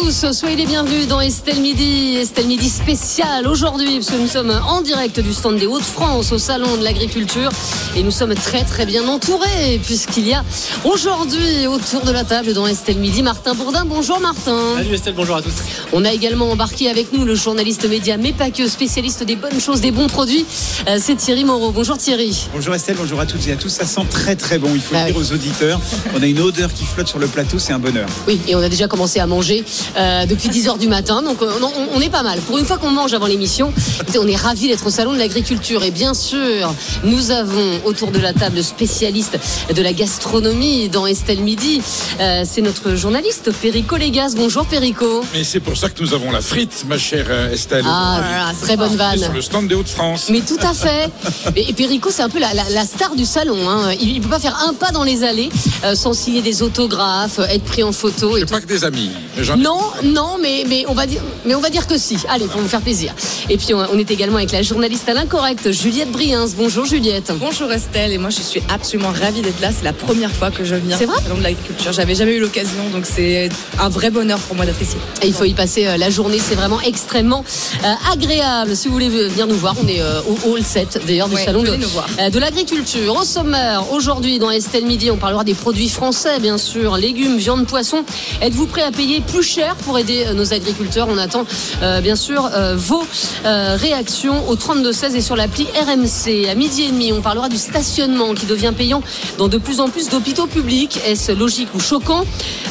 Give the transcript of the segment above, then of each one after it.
Tous, soyez les bienvenus dans Estelle Midi, Estelle Midi spécial aujourd'hui, parce que nous sommes en direct du stand des Hauts-de-France au Salon de l'Agriculture et nous sommes très très bien entourés, puisqu'il y a aujourd'hui autour de la table dans Estelle Midi Martin Bourdin. Bonjour Martin. Salut Estelle, bonjour à tous. On a également embarqué avec nous le journaliste média, mais pas que, spécialiste des bonnes choses, des bons produits. Euh, C'est Thierry Moreau. Bonjour Thierry. Bonjour Estelle, bonjour à toutes et à tous. Ça sent très très bon, il faut Ah le dire oui. aux auditeurs. On a une odeur qui flotte sur le plateau, c'est un bonheur. Oui, et on a déjà commencé à manger euh, depuis 10h du matin, donc euh, on, on est pas mal. Pour une fois qu'on mange avant l'émission, on est ravis d'être au Salon de l'Agriculture. Et bien sûr, nous avons autour de la table le spécialiste de la gastronomie dans Estelle Midi. Euh, C'est notre journaliste Perico Légas. Bonjour Perico. Mais c'est pour ça que nous avons la frite, ma chère Estelle. Ah, voilà, très bonne vanne. sur le stand des Hauts-de-France. Mais tout à fait. Et, Perico, c'est un peu la, la- la star du salon. hein. Il ne peut pas faire un pas dans les allées euh, sans signer des autographes, être pris en photo et pas que des amis. mais ai- Non, non, mais, mais, on va dire, mais on va dire que si. Allez, pour vous faire plaisir. Et puis, on, on est également avec la journaliste à l'incorrect, Juliette Briens. Bonjour Juliette. Bonjour Estelle, et moi je suis absolument ravie d'être là. C'est la première fois que je viens C'est vrai au Salon de l'agriculture. J'avais jamais eu l'occasion, donc c'est un vrai bonheur pour moi d'être ici. Et il faut y passer euh, la journée, c'est vraiment extrêmement euh, agréable. Si vous voulez venir nous voir, on est euh, au hall 7 d'ailleurs du Ouais, salon de, de l'agriculture. Au sommaire, aujourd'hui dans Estelle Midi, on parlera des produits français, bien sûr, légumes, viande, poisson. Êtes-vous prêt à payer plus cher pour aider euh, nos agriculteurs On attend euh, bien sûr euh, vos réactions au 32-16 et sur l'appli RMC. À midi et demi, on parlera du stationnement qui devient payant dans de plus en plus d'hôpitaux publics. Est-ce logique ou choquant?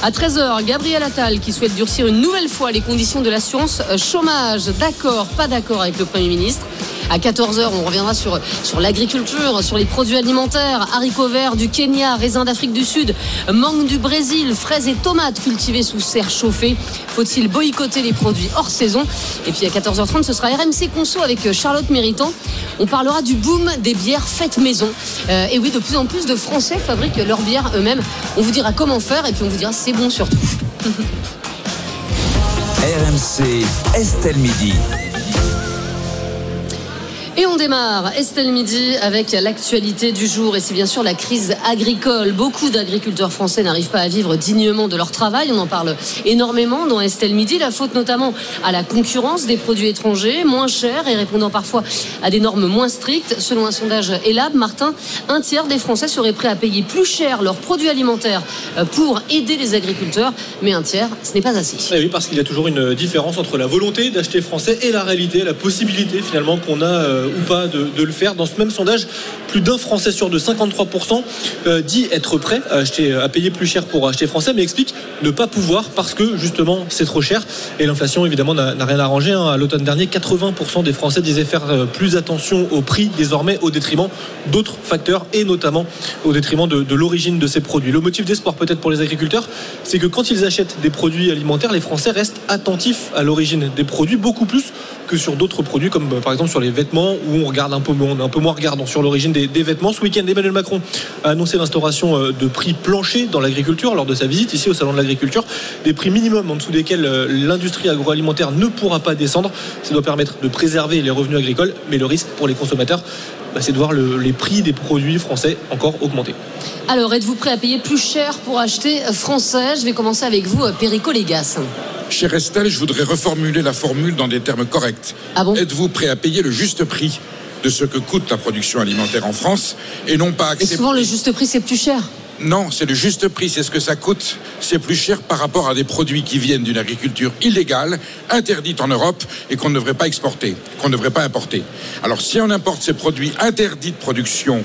À 13h, Gabriel Attal qui souhaite durcir une nouvelle fois les conditions de l'assurance chômage. D'accord, pas d'accord avec le Premier ministre. À 14h, on reviendra sur, l'agriculture, sur les produits alimentaires, haricots verts du Kenya, raisins d'Afrique du Sud, mangue du Brésil, fraises et tomates cultivées sous serre chauffée. Faut-il boycotter les produits hors saison? Et puis à 14h30, ce sera RMC Conso avec euh, Charlotte Méritant. On parlera du boom des bières faites maison. Euh, et oui, de plus en plus de Français fabriquent leurs bières eux-mêmes. On vous dira comment faire et puis on vous dira c'est bon surtout. RMC, Estelle Midi. Et on démarre Estelle Midi avec l'actualité du jour et c'est bien sûr la crise agricole. Beaucoup d'agriculteurs français n'arrivent pas à vivre dignement de leur travail. On en parle énormément dans Estelle Midi. La faute notamment à la concurrence des produits étrangers, moins chers et répondant parfois à des normes moins strictes. Selon un sondage Elab, Martin, un tiers des Français seraient prêts à payer plus cher leurs produits alimentaires euh, pour aider les agriculteurs. Mais un tiers, ce n'est pas assez. Eh oui, parce qu'il y a toujours une différence entre la volonté d'acheter français et la réalité, la possibilité finalement qu'on a euh, ou pas de, le faire. Dans ce même sondage, plus d'un Français sur deux, 53%, euh, dit être prêt à, acheter, à payer plus cher pour acheter français, mais explique ne pas pouvoir parce que justement c'est trop cher. Et l'inflation évidemment n'a rien arrangé. hein. À l'automne dernier, 80% des Français disaient faire euh, plus attention au prix désormais au détriment d'autres facteurs et notamment au détriment de, l'origine de ces produits. Le motif d'espoir peut-être pour les agriculteurs, c'est que quand ils achètent des produits alimentaires, les Français restent attentifs à l'origine des produits beaucoup plus que sur d'autres produits comme euh, par exemple sur les vêtements où on regarde un peu est un peu moins regardant sur l'origine des, des vêtements. Ce week-end, Emmanuel Macron a annoncé l'instauration euh, de prix planchers dans l'agriculture lors de sa visite ici au salon de l'agriculture, des prix minimums en dessous desquels euh, l'industrie agroalimentaire ne pourra pas descendre. Ça doit permettre de préserver les revenus agricoles, mais le risque pour les consommateurs, bah, c'est de voir le- les prix des produits français encore augmenter. Alors, êtes-vous prêt à payer plus cher pour acheter français? Je vais commencer avec vous, euh, Perico Légas. Chère Estelle, je voudrais reformuler la formule dans des termes corrects. Ah bon? Êtes-vous prêt à payer le juste prix de ce que coûte la production alimentaire en France et non pas Et accepter. souvent, le juste prix, c'est plus cher. Non, c'est le juste prix, c'est ce que ça coûte. C'est plus cher par rapport à des produits qui viennent d'une agriculture illégale, interdite en Europe et qu'on ne devrait pas exporter, qu'on ne devrait pas importer. Alors si on importe ces produits interdits de production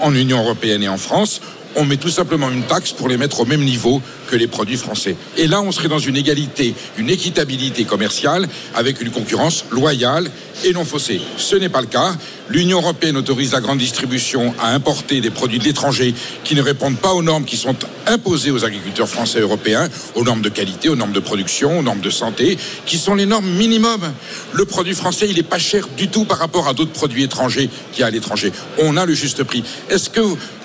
en Union européenne et en France, on met tout simplement une taxe pour les mettre au même niveau que les produits français. Et là, on serait dans une égalité, une équitabilité commerciale avec une concurrence loyale et non faussée. Ce n'est pas le cas. L'Union européenne autorise la grande distribution à importer des produits de l'étranger qui ne répondent pas aux normes qui sont imposées aux agriculteurs français européens, aux normes de qualité, aux normes de production, aux normes de santé, qui sont les normes minimum. Le produit français, il n'est pas cher du tout par rapport à d'autres produits étrangers qu'il y a à l'étranger. On a le juste prix. Est-ce que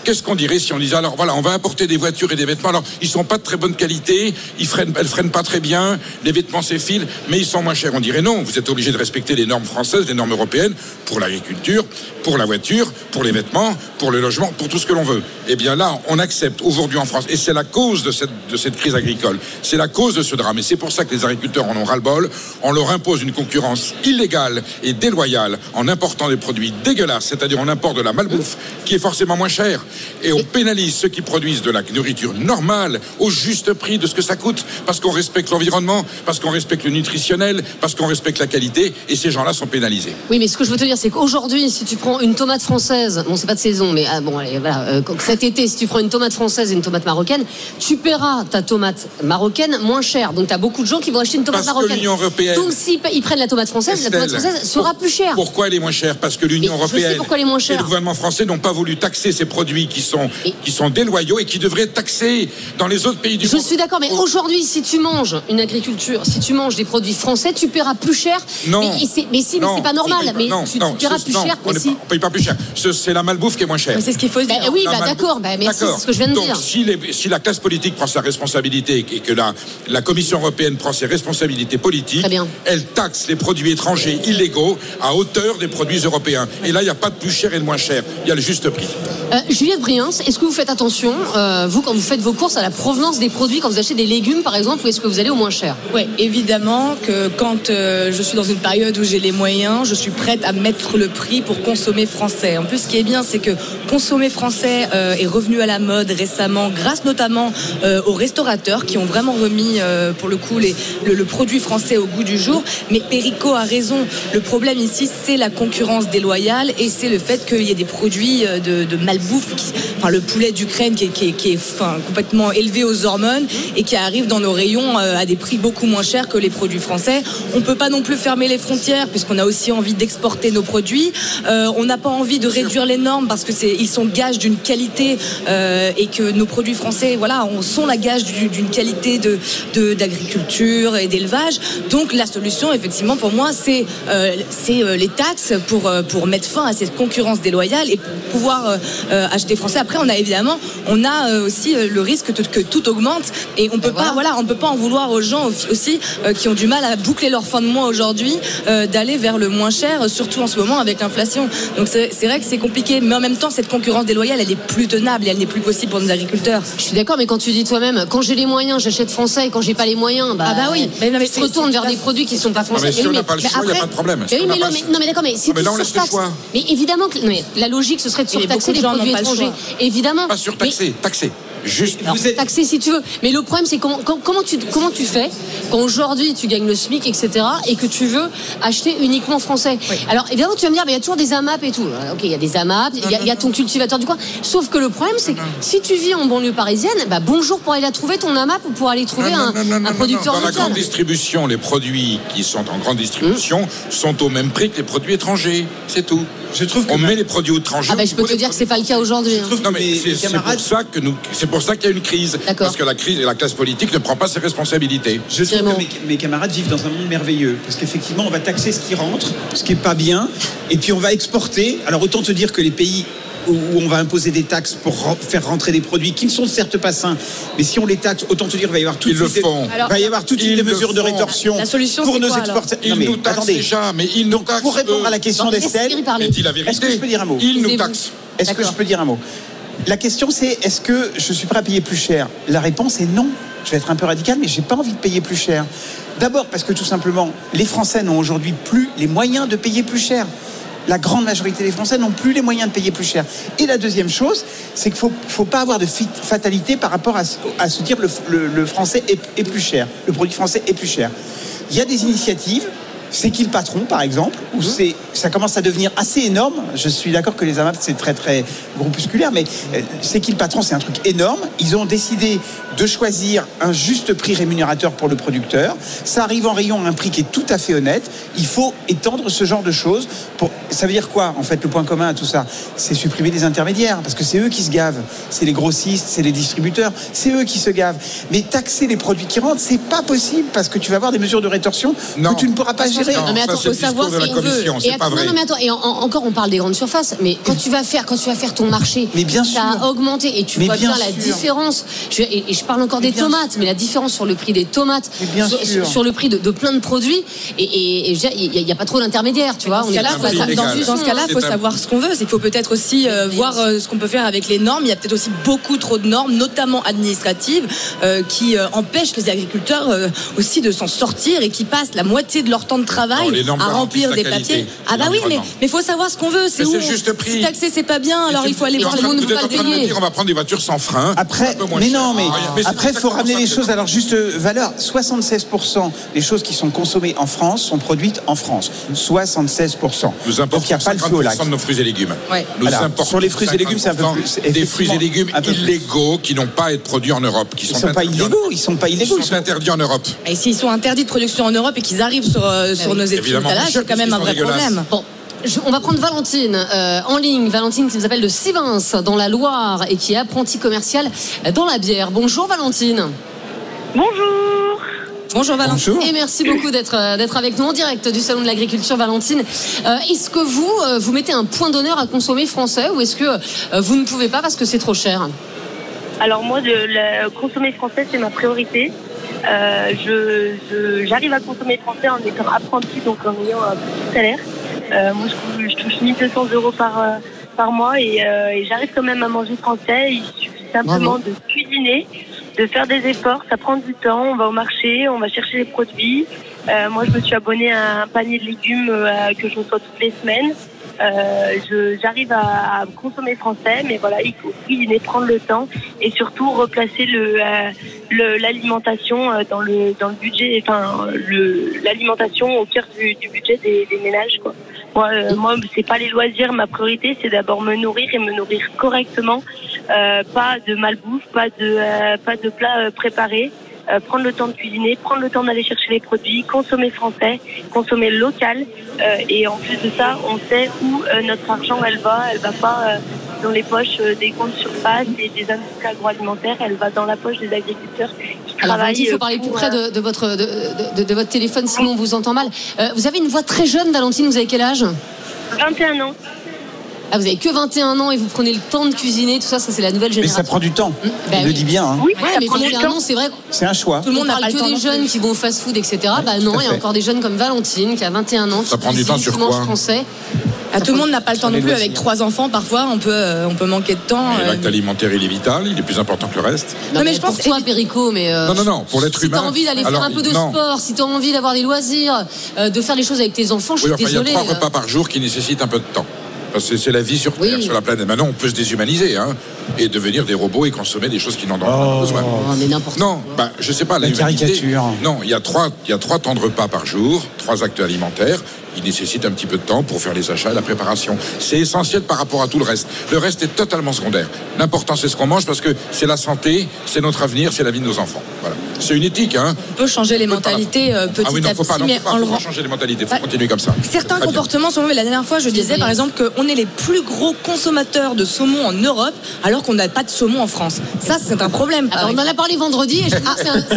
Qu'est-ce qu'on dirait si on disait alors voilà, on va importer des voitures et des vêtements. Alors ils sont pas de très bonne qualité, ils freinent, elles freinent pas très bien, les vêtements s'effilent, mais ils sont moins chers. On dirait non, vous êtes obligé de respecter les normes françaises, les normes européennes pour l'agriculture, pour la voiture, pour les vêtements, pour le logement, pour tout ce que l'on veut. Eh bien là, on accepte aujourd'hui en France, et c'est la cause de cette, de cette crise agricole, c'est la cause de ce drame, et c'est pour ça que les agriculteurs en ont ras-le-bol. On leur impose une concurrence illégale et déloyale en important des produits dégueulasses, c'est-à-dire on importe de la malbouffe qui est forcément moins chère, et on pénalise ceux qui produisent de la nourriture normale au juste prix de ce que ça coûte, parce qu'on respecte l'environnement, parce qu'on respecte le nutritionnel, parce qu'on respecte la qualité, et ces gens-là sont pénalisés. Oui, mais ce que je veux te dire, c'est qu'aujourd'hui, si tu prends une tomate française, bon, c'est pas de saison, mais ah, bon, allez, voilà, euh, cet été, si tu prends une tomate française et une tomate marocaine, tu paieras ta tomate marocaine moins cher. Donc, tu as beaucoup de gens qui vont acheter une tomate Parce que marocaine. l'Union européenne- Donc, s'ils ils prennent la tomate française, la tomate française sera pour- plus chère. Pourquoi elle est moins chère? Parce que l'Union européenne pourquoi elle est moins chère. et le gouvernement français n'ont pas voulu taxer ces produits qui sont, qui sont déloyaux et qui devraient être taxés dans les autres pays du Je monde. suis d'accord, mais Au- aujourd'hui, si tu manges une agriculture, si tu manges des produits français, tu paieras plus cher. Non. Mais, mais si, mais c'est pas normal. Mais non, tu, non, tu paieras ce- plus non, cher. On mais ne si. paye pas plus cher. Ce- C'est la malbouffe qui est moins chère. Mais C'est ce qu'il faut se Bah, dire. oui, bah, d'accord, bah, D'accord. c'est ce que je viens de Donc, dire. Si, les- si la classe politique prend sa responsabilité et que la, la Commission européenne prend ses responsabilités politiques, elle taxe les produits étrangers illégaux à hauteur des produits européens. Et là, il n'y a pas de plus cher et de moins cher. Il y a le juste prix. Euh, Briens, est-ce que vous faites attention, euh, vous, quand vous faites vos courses, à la provenance des produits, quand vous achetez des légumes, par exemple, ou est-ce que vous allez au moins cher? Oui, évidemment que quand euh, je suis dans une période où j'ai les moyens, je suis prête à mettre le prix pour consommer français. En plus, ce qui est bien, c'est que consommer français euh, est revenu à la mode récemment, grâce notamment aux restaurateurs qui ont vraiment remis, pour le coup, les- le, produit français au goût du jour. Mais Perico a raison. Le problème ici, c'est la concurrence déloyale et c'est le fait qu'il y ait des produits de, de malbouffe, qui- enfin le poulet d'Ukraine qui est, qui est- qui est, enfin, complètement élevé aux hormones et qui arrive dans nos rayons euh, à des prix beaucoup moins chers que les produits français. On peut pas non plus fermer les frontières puisqu'on a aussi envie d'exporter nos produits. Euh, on n'a pas envie de réduire les normes parce que c'est ils sont gages d'une qualité euh, et que nos produits français, voilà, on sont la gage du- d'une qualité de de- d'agriculture et d'élevage. Donc la solution, effectivement, pour moi, c'est euh, c'est les taxes pour pour mettre fin à cette concurrence déloyale et pour pouvoir euh, français. Après, on a évidemment, on a euh, aussi euh, le risque que, tout augmente et on peut voilà. pas, voilà, on peut pas en vouloir aux gens aussi- euh, qui ont du mal à boucler leur fin de mois aujourd'hui d'aller vers le moins cher, surtout en ce moment avec l'inflation. Donc c'est vrai que c'est compliqué, mais en même temps, cette concurrence déloyale, elle est plus tenable et elle n'est plus possible pour nos agriculteurs. Je suis d'accord, mais quand tu dis toi-même, quand j'ai les moyens, j'achète français, et quand j'ai pas les moyens, bah, Ah bah oui. Mais non, mais tu te retournes vers des produits qui sont pas français. mais si on n'a pas le choix, il n'y a après- pas de problème. Mais Si oui, non, mais, non, d'accord, mais si Ah, mais tu là, on laisse le choix. Mais évidemment que non, mais la logique, ce serait de surtaxer de les produits étrangers. Évidemment. Pas surtaxé, taxé. Juste. Alors, Vous êtes- taxé si tu veux. Mais le problème, c'est comment, com- comment, tu, comment tu fais quand aujourd'hui tu gagnes le SMIC, etc., et que tu veux acheter uniquement français? Alors, évidemment, tu vas me dire, mais il y a toujours des AMAP et tout. Ok, il y a des AMAP, il y, a- il y a ton cultivateur du coin. Sauf que le problème, c'est que si tu vis en banlieue parisienne, bah, bonjour pour aller la trouver, ton AMAP, ou pour aller trouver Non, un, non, non, non, un non, producteur. Dans la grande distribution, les produits qui sont en grande distribution sont au même prix que les produits étrangers. C'est tout. Je trouve que On met les produits étrangers. Ah bah, au je peux te dire que c'est pas le cas aujourd'hui. hein. Non mais c'est pour ça que nous, c'est pour ça qu'il y a une crise. Parce que la crise et la classe politique ne prend pas ses responsabilités. Je trouve que mes, mes camarades vivent dans un monde merveilleux. Parce qu'effectivement, on va taxer ce qui rentre, ce qui est pas bien. Et puis on va exporter. Alors autant te dire que les pays où où on va imposer des taxes pour faire rentrer des produits qui ne sont certes pas sains, mais si on les taxe, autant te dire qu'il va y avoir tout de Ils le suite des- font. il va y avoir tout de suite Ils des le mesures de font. rétorsion La solution, pour c'est nos exportateurs. Ils nous taxent attendez. déjà, mais ils nous taxent. Pour répondre eux. à la question d'Estelle, est-ce que je peux dire un mot? Ils nous taxent. Est-ce que je peux dire un mot? La question c'est est-ce que je suis prêt à payer plus cher? La réponse est non. Je vais être un peu radical, mais j'ai pas envie de payer plus cher. D'abord parce que tout simplement, les Français n'ont aujourd'hui plus les moyens de payer plus cher. La grande majorité des Français n'ont plus les moyens de payer plus cher. Et la deuxième chose, c'est qu'il faut, faut pas avoir de fatalité par rapport à, se dire le, le- français est plus cher, le produit français est plus cher. Il y a des initiatives. C'est qui le patron, par exemple, où c'est, ça commence à devenir assez énorme. Je suis d'accord que les AMAP, c'est très, très groupusculaire, mais euh, c'est qui le patron, c'est un truc énorme. Ils ont décidé de choisir un juste prix rémunérateur pour le producteur. Ça arrive en rayon à un prix qui est tout à fait honnête. Il faut étendre ce genre de choses. Pour... Ça veut dire quoi, en fait, le point commun à tout ça? C'est supprimer les intermédiaires, parce que c'est eux qui se gavent. C'est les grossistes, c'est les distributeurs, c'est eux qui se gavent. Mais taxer les produits qui rentrent, c'est pas possible, parce que tu vas avoir des mesures de rétorsion Non. que tu ne pourras pas Parce Non, mais attends, faut savoir ce qu'on veut. Et pas vrai. non, non, mais attends, et en- en- encore on parle des grandes surfaces, mais quand tu vas faire, quand tu vas faire ton marché, Mais bien ça sûr. a augmenté et tu Mais vois bien, bien la différence. Je, et, et je parle encore Mais des tomates, sûr. mais la différence sur le prix des tomates, sur, le prix de, de plein de produits, et, il n'y a, pas trop d'intermédiaires, tu vois. Dans est faut dans ce cas-là, hein. il faut C'est un- savoir ce qu'on veut. Il faut peut-être aussi euh, voir euh, ce qu'on peut faire avec les normes. Il y a peut-être aussi beaucoup trop de normes, notamment administratives, euh, qui empêchent les agriculteurs aussi de s'en sortir et qui passent la moitié de leur temps de travail Non, les normes à remplir des papiers. Ah bah oui, mais il faut savoir ce qu'on veut. C'est où juste prix. Si taxer c'est pas bien, alors il faut aller voir les le monde Vous ne pas le train de me payer. dire on va prendre des voitures sans frein. Après, mais non, mais, Ah, après, il faut ramener les choses leur juste valeur. 76% des choses qui sont consommées en France sont produites en France. 76%. Nous Donc importons il n'y a pas le feu au lac. 50% de nos fruits et légumes. Ouais. Nous importons Sur les fruits et légumes, c'est un peu 50% plus, Des fruits et légumes illégaux qui n'ont pas à être produits en Europe. Qui Ils ne sont pas en- illégaux, ils sont pas Ils illégaux. sont interdits en Europe. Et s'ils sont interdits de production en Europe et qu'ils arrivent sur, euh, sur nos Évidemment, étalages, Michel, c'est quand même un vrai parce qu'ils sont problème. Bon. je- on va prendre Valentine euh, en ligne. Valentine qui nous appelle de Sivins dans la Loire et qui est apprentie commerciale dans la bière. Bonjour Valentine. Bonjour. Bonjour Valentin. Bonjour. Et merci beaucoup d'être euh, d'être avec nous en direct du salon de l'agriculture Valentine. Euh, est-ce que vous euh, vous mettez un point d'honneur à consommer français ou est-ce que euh, vous ne pouvez pas parce que c'est trop cher? Alors moi, de la- consommer français, c'est ma priorité. Euh, je, je- j'arrive à consommer français en étant apprenti, donc en ayant un petit salaire. Euh, moi, je, touche- je touche 1200 euros par, euh, par mois et, euh, et j'arrive quand même à manger français. Il suffit simplement de cuisiner, de faire des efforts. Ça prend du temps. On va au marché, on va chercher les produits. Euh, moi, je me suis abonnée à un panier de légumes que je reçois toutes les semaines. Euh, j'arrive à, à consommer français, mais voilà, il faut cuisiner, prendre le temps et surtout replacer le, euh, le- l'alimentation euh, dans le dans le budget, enfin l'alimentation au cœur du, du budget des, des ménages. Quoi. Moi, euh, moi, c'est pas les loisirs, ma priorité, c'est d'abord me nourrir et me nourrir correctement, euh, pas de malbouffe, pas de euh, pas de plats préparés. Euh, prendre le temps de cuisiner, prendre le temps d'aller chercher les produits, consommer français, consommer local. Euh, et en plus de ça, on sait où euh, notre argent elle va. Elle va pas dans les poches des grandes surfaces et des industries agroalimentaires. Elle va dans la poche des agriculteurs qui Alors travaillent. Il faut parler plus près de, de votre de, de- de votre téléphone sinon on vous entend mal. Vous avez une voix très jeune Valentine, vous avez quel âge? 21 ans. Ah, vous avez que 21 ans et vous prenez le temps de cuisiner, tout ça, ça c'est la nouvelle Mais génération. ça prend du temps. Bah Il oui. le dit bien. hein. Oui, Ouais, ça mais prend du 21 temps. ans, c'est vrai. C'est un choix. Tout le monde parle que temps des jeunes qui vont au fast-food, etc. Bah non, il y a encore des jeunes comme Valentine qui a 21 ans. Ça qui prend du temps sur quoi français. Ah, tout le monde n'a pas le temps non les plus. Avec trois enfants, parfois, on peut, euh, on peut manquer de temps. Euh, L'acte alimentaire, il est vital, il est plus important que le reste. Non, mais mais je pour pense- toi, Perico, mais euh, Non, non, non, pour l'être si humain. t'as envie d'aller faire un peu de non. sport, si t'as envie d'avoir des loisirs, euh, de faire des choses avec tes enfants, je suis Oui, enfin, il y a désolée. trois repas par jour qui nécessitent un peu de temps. Parce que c'est la vie sur Terre, Oui. sur la planète. Maintenant, on peut se déshumaniser hein, et devenir des robots et consommer des choses qui n'en ont pas Oh. besoin. Oh, mais n'importe Non, bah, je sais pas. La l'humanité- caricature. Non, il y a trois, il y a trois temps de repas par jour, trois actes alimentaires. Il nécessite un petit peu de temps pour faire les achats et la préparation. C'est essentiel par rapport à tout le reste. Le reste est totalement secondaire. L'important, c'est ce qu'on mange parce que c'est la santé, c'est notre avenir, c'est la vie de nos enfants. Voilà. C'est une éthique, hein. On peut changer les mentalités euh, petit ah oui, non, à faut pas, petit, non, mais faut en le changer les mentalités. Faut Ouais. continuer comme ça. Certains comportements sont mauvais. La dernière fois, je disais par exemple qu'on est les plus gros consommateurs de saumon en Europe, alors qu'on n'a pas de saumon en France. Ça, c'est un problème. par Alors, on en a parlé vendredi et je que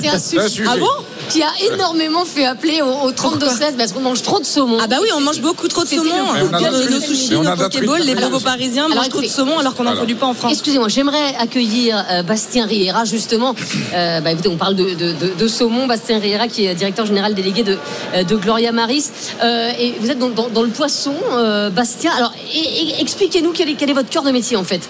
c'est un, un sujet. Ah bon? Qui a énormément fait appeler au, au 32-16 parce qu'on mange trop de saumon. Ah bah oui, on mange beaucoup trop de saumon. le- Mais on a Nos- sushis, nos pokéballs, les Alors, bobos parisiens alors, mangent trop de saumon alors qu'on n'en produit pas en France. Excusez-moi, j'aimerais accueillir euh, Bastien Riera justement. Euh, bah, écoutez, on parle de, de- de- de saumon. Bastien Riera qui est directeur général délégué de, euh, de Gloria Maris. Euh, et vous êtes dans, dans- dans le poisson, euh, Bastien. Alors, expliquez-nous quel est, quel est votre cœur de métier en fait.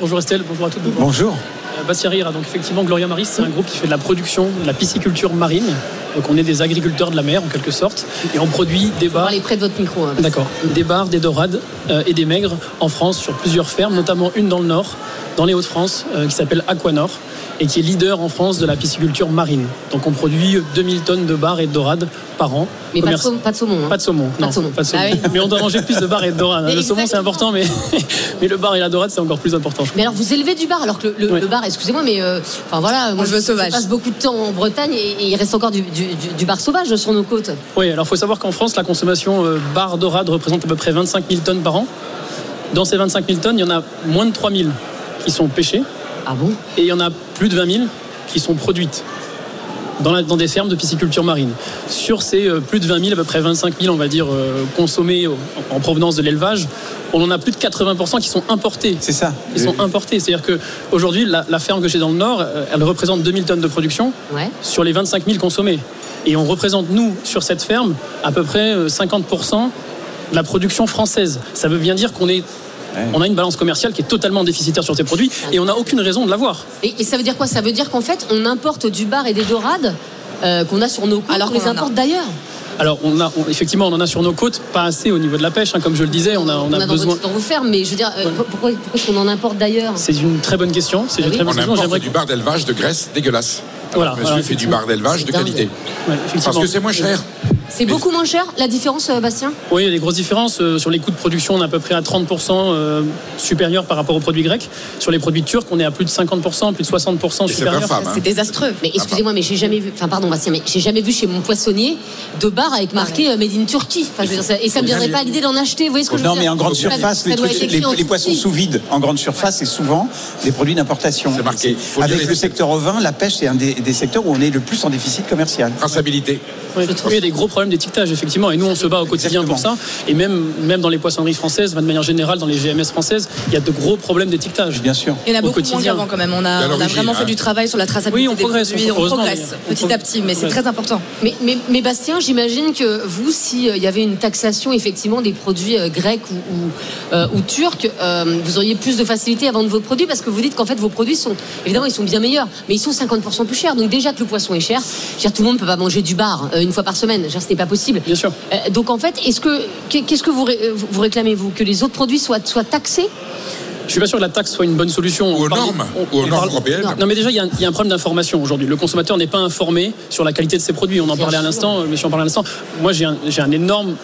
Bonjour Estelle, bonjour à toutes. Bonjour. Euh, Bastien Rira, donc effectivement Gloria Maris, c'est un groupe qui fait de la production, de la pisciculture marine. Donc on est des agriculteurs de la mer en quelque sorte. Et on produit des bars, aller près de votre micro. hein, d'accord, des bars, des dorades euh, et des maigres en France sur plusieurs fermes, notamment une dans le nord, dans les Hauts-de-France, euh, qui s'appelle Aquanor et qui est leader en France de la pisciculture marine. Donc on produit 2000 tonnes de bars et de dorades par an. Mais pas de, Commerce- saumon, pas de saumon. hein. Pas de saumon. Pas non, de saumon. Pas de saumon. Ah oui. Mais on doit manger plus de bar et de dorade. hein. Mais Le saumon c'est important, mais, mais le bar et la dorade c'est encore plus important. Mais alors vous élevez du bar, alors que le, le- Oui. le bar, excusez-moi, mais euh, enfin voilà, moi je veux sauvage. passe beaucoup de temps en Bretagne et, et il reste encore du, du- du- du bar sauvage sur nos côtes. Oui, alors il faut savoir qu'en France, la consommation euh, bar dorade représente à peu près 25 000 tonnes par an. Dans ces 25 000 tonnes, il y en a moins de 3 000 qui sont pêchées Ah bon et il y en a plus de 20 000 qui sont produites. dans, la- dans des fermes de pisciculture marine. Sur ces euh, plus de 20 000, à peu près 25 000, on va dire, euh, consommés en provenance de l'élevage, on en a plus de 80% qui sont importés. C'est ça. Ils sont importés. C'est-à-dire qu'aujourd'hui, la, la ferme que j'ai dans le Nord, euh, elle représente 2000 tonnes de production Ouais. sur les 25 000 consommés. Et on représente, nous, sur cette ferme, à peu près euh, 50% de la production française. Ça veut bien dire qu'on est. On a une balance commerciale qui est totalement déficitaire sur ces produits et on n'a aucune raison de l'avoir. Et, et ça veut dire quoi? Ça veut dire qu'en fait, on importe du bar et des dorades euh, qu'on a sur nos côtes, Alors on les qu'on a. importe d'ailleurs. Alors, on a, on- effectivement, on en a sur nos côtes, pas assez au niveau de la pêche, hein, comme je le disais, on a, on On a a dans, besoin. dans vos fermes, mais je veux dire, euh, pourquoi, pourquoi est-ce qu'on en importe d'ailleurs? C'est une très bonne question. C'est Ah une oui. très bonne On question. importe du bar d'élevage de Grèce dégueulasse. Voilà, Monsieur voilà, fait du bar d'élevage de qualité. Ouais, Parce que c'est moins cher. C'est beaucoup moins cher, la différence, euh, Bastien? Oui, il y a des grosses différences. Euh, Sur les coûts de production, on est à peu près à 30% euh, supérieur par rapport aux produits grecs. Sur les produits turcs, on est à plus de 50%, plus de 60% Et c'est supérieur. hein. C'est désastreux. Mais excusez-moi, mais j'ai jamais vu, enfin pardon Bastien, mais j'ai jamais vu chez mon poissonnier de bar avec marqué euh, Made in Turkey. Enfin, je veux dire, ça- et ça me viendrait pas à l'idée d'en acheter. Vous voyez ce que je veux Non, dire mais en grande surface, les, trucs- poissons sous vide en grande surface, c'est souvent des produits d'importation. C'est marqué. Faut Avec le secteur ovin, la pêche, c'est un des, des secteurs où on est le plus en déficit commercial. Traçabilité. Oui, il y a des gros problèmes d'étiquetage, effectivement, et nous on se bat au quotidien pour ça. Et même, même dans les poissonneries françaises, de manière générale, dans les GMS françaises, il y a de gros problèmes d'étiquetage. Bien sûr. Il y en a Au beaucoup moins qu'avant quand même. On a, on a vraiment hein. fait du travail sur la traçabilité Oui, on des progresse, produits. on- progresse petit à petit, mais c'est très important. Mais, mais, mais Bastien, j'imagine que vous, s'il y avait une taxation effectivement des produits euh, grecs ou, ou, euh, ou turcs, euh, vous auriez plus de facilité à vendre vos produits parce que vous dites qu'en fait vos produits sont, évidemment, ils sont bien meilleurs, mais ils sont 50% plus chers. Donc déjà que le poisson est cher, je veux dire, tout le monde ne peut pas manger du bar euh, une fois par semaine. Je veux dire, Ce n'est pas possible. Bien sûr. Euh, donc en fait, est-ce que qu'est-ce que vous, ré- euh, vous réclamez vous? Que les autres produits soient, soient taxés? Je suis pas sûr que la taxe soit une bonne solution. Ou aux normes, on- ou aux normes parle- européennes. Non, mais déjà, il y, a un- il y a un problème d'information aujourd'hui. Le consommateur n'est pas informé sur la qualité de ses produits. On en Bien parlait à sûr. l'instant, euh, monsieur en parlait à l'instant. Moi, j'ai un, j'ai un énorme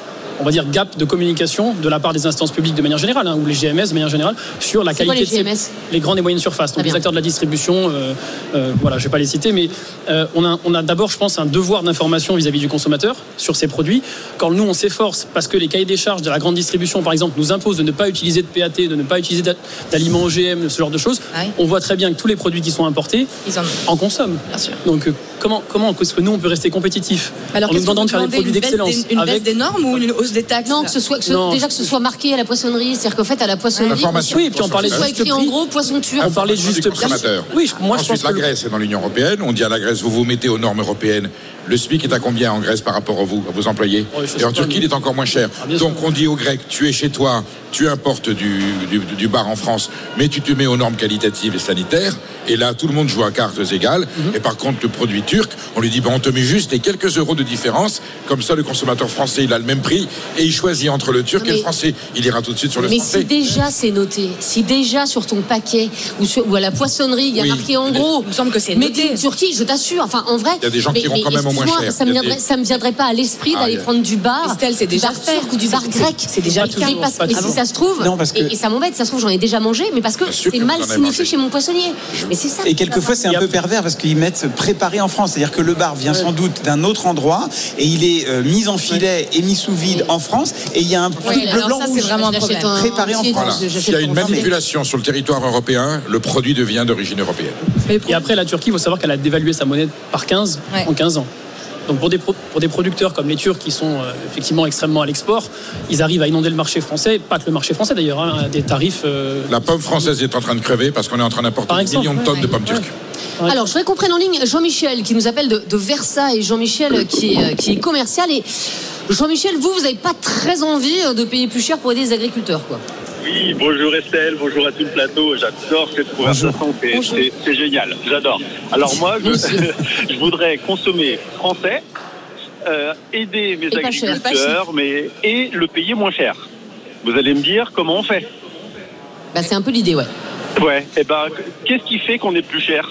on va dire gap de communication de la part des instances publiques de manière générale hein, ou les GMS de manière générale sur la C'est quoi, qualité les de ces- GMS? les grandes et moyennes surfaces. Donc les acteurs de la distribution euh, euh, voilà je vais pas les citer mais euh, on a on a d'abord je pense un devoir d'information vis-à-vis du consommateur sur ces produits. Quand nous on s'efforce parce que les cahiers des charges de la grande distribution par exemple nous imposent de ne pas utiliser de PAT de ne pas utiliser d'a- d'aliments OGM ce genre de choses Ah on voit très bien que tous les produits qui sont importés Ils en en consomment. Bien sûr. donc comment comment est-ce que nous on peut rester compétitifs Alors, en nous demandant de faire des produits une baisse d'excellence des- Une baisse avec des normes ou une hausse des taxes Non, que ce soit que ce- Non, déjà que ce soit marqué à la poissonnerie, c'est-à-dire qu'en fait à la poissonnerie, oui et puis on parlait que de ce soit juste écrit en gros poisson turc. on parlait juste prix consommateur. oui je- moi je Ensuite, pense la Grèce est dans l'Union européenne. On dit à la Grèce, vous vous mettez aux normes européennes. Le SMIC est à combien en Grèce par rapport à vous, à vos employés Et en Turquie, mais- il est encore moins cher. Ah, sûr. Donc on dit aux Grecs, tu es chez toi, tu importes du, du, du bar en France, mais tu te mets aux normes qualitatives et sanitaires. Et là, tout le monde joue à cartes égales. Mhm. Et par contre, le produit turc, on lui dit, ben, on te met juste les quelques euros de différence. Comme ça, le consommateur français, il a le même prix. Et il choisit entre le turc et le mais- français. Il ira tout de suite sur le Mais français. si déjà c'est noté, si déjà sur ton paquet ou, sur- ou à la poissonnerie il y a Oui. marqué en Mais- gros, Il me semble que c'est noté. in Turquie, je t'assure. Enfin, en vrai, Il y a des gens qui iront quand même au moins cher. Ça me ça me viendrait pas à l'esprit Ah, d'aller prendre du bar, Estelle, c'est déjà bar fait. turc ou du bar grec. c'est déjà le parce- mais si ça se trouve, Non, parce que- et, et ça m'embête, ça se trouve j'en ai déjà mangé, mais parce que c'est mal signifié chez mon poissonnier. Mais c'est ça. Et quelquefois, c'est un peu pervers parce qu'ils mettent préparé en France. C'est-à-dire que le bar vient sans doute d'un autre endroit et il est euh, mis en filet et mis sous vide en France. Et il y a un truc bleu, blanc, rouge. vraiment un Je l'achète problème. Préparé en France. S'il y a une manipulation sur le territoire européen, le produit devient d'origine européenne. Et après, la Turquie, il faut savoir qu'elle a dévalué sa monnaie par 15 Ouais. en 15 ans. Donc pour des, pro- pour des producteurs comme les Turcs qui sont euh, effectivement extrêmement à l'export, ils arrivent à inonder le marché français, pas que le marché français d'ailleurs, hein, des tarifs. euh, La pomme française est en train de crever parce qu'on est en train d'importer des millions de ouais, tonnes de pommes ouais. turques. Ouais. Alors, je voudrais qu'on prenne en ligne Jean-Michel qui nous appelle de, de Versailles. Jean-Michel qui est, euh, qui est commercial. Et Jean-Michel, vous, vous n'avez pas très envie de payer plus cher pour aider les agriculteurs, quoi. Oui, bonjour Estelle, bonjour à tout le plateau. J'adore cette conversation, c'est- génial, j'adore. Alors moi, je, je voudrais consommer français, euh, aider mes Et pas cher. agriculteurs, mais et le payer moins cher. Vous allez me dire comment on fait Bah, c'est un peu l'idée, ouais. Ouais. Et ben, qu'est-ce qui fait qu'on est plus cher?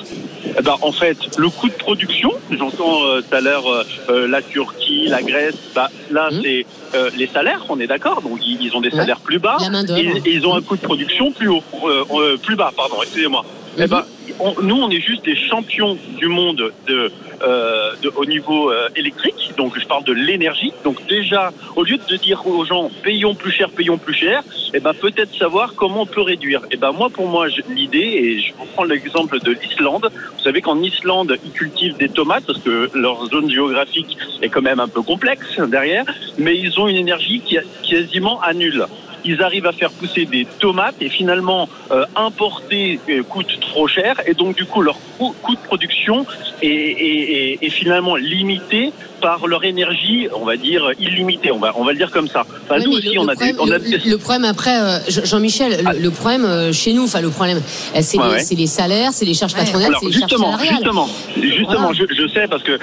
Eh ben, en fait, le coût de production. J'entends euh, tout à l'heure euh, euh, la Turquie, la Grèce. Bah, là, Mhm. c'est euh, les salaires. On est d'accord. Donc, ils, ils ont des Ouais. salaires plus bas. Et, et ils ont un coût de production plus haut, euh, euh, plus bas. Pardon. Excusez-moi. Eh ben, on- nous, on est juste des champions du monde de, euh, de- au niveau euh, électrique. Donc, je parle de l'énergie. Donc, déjà, au lieu de dire aux gens payons plus cher, payons plus cher, eh ben, peut-être savoir comment on peut réduire. Eh ben, moi, pour moi, l'idée, et je vous prends l'exemple de l'Islande. Vous savez qu'en Islande, ils cultivent des tomates parce que leur zone géographique est quand même un peu complexe derrière, mais ils ont une énergie qui est quasiment à nulle ils arrivent à faire pousser des tomates et finalement euh, importer euh, coûte trop cher et donc du coup leur coût, coût de production est, est- est- est finalement limité par leur énergie, on va dire illimitée, on va on va le dire comme ça. Enfin, Ouais, nous aussi le, on a des, problème, on a le- des- le problème après, euh, Jean- Jean-Michel, le, le problème euh, chez nous, enfin le problème, euh, c'est Ouais, les, ouais. c'est les salaires, c'est les charges patronales, Alors c'est les charges justement, salariales. justement, justement, Voilà. je, je sais parce que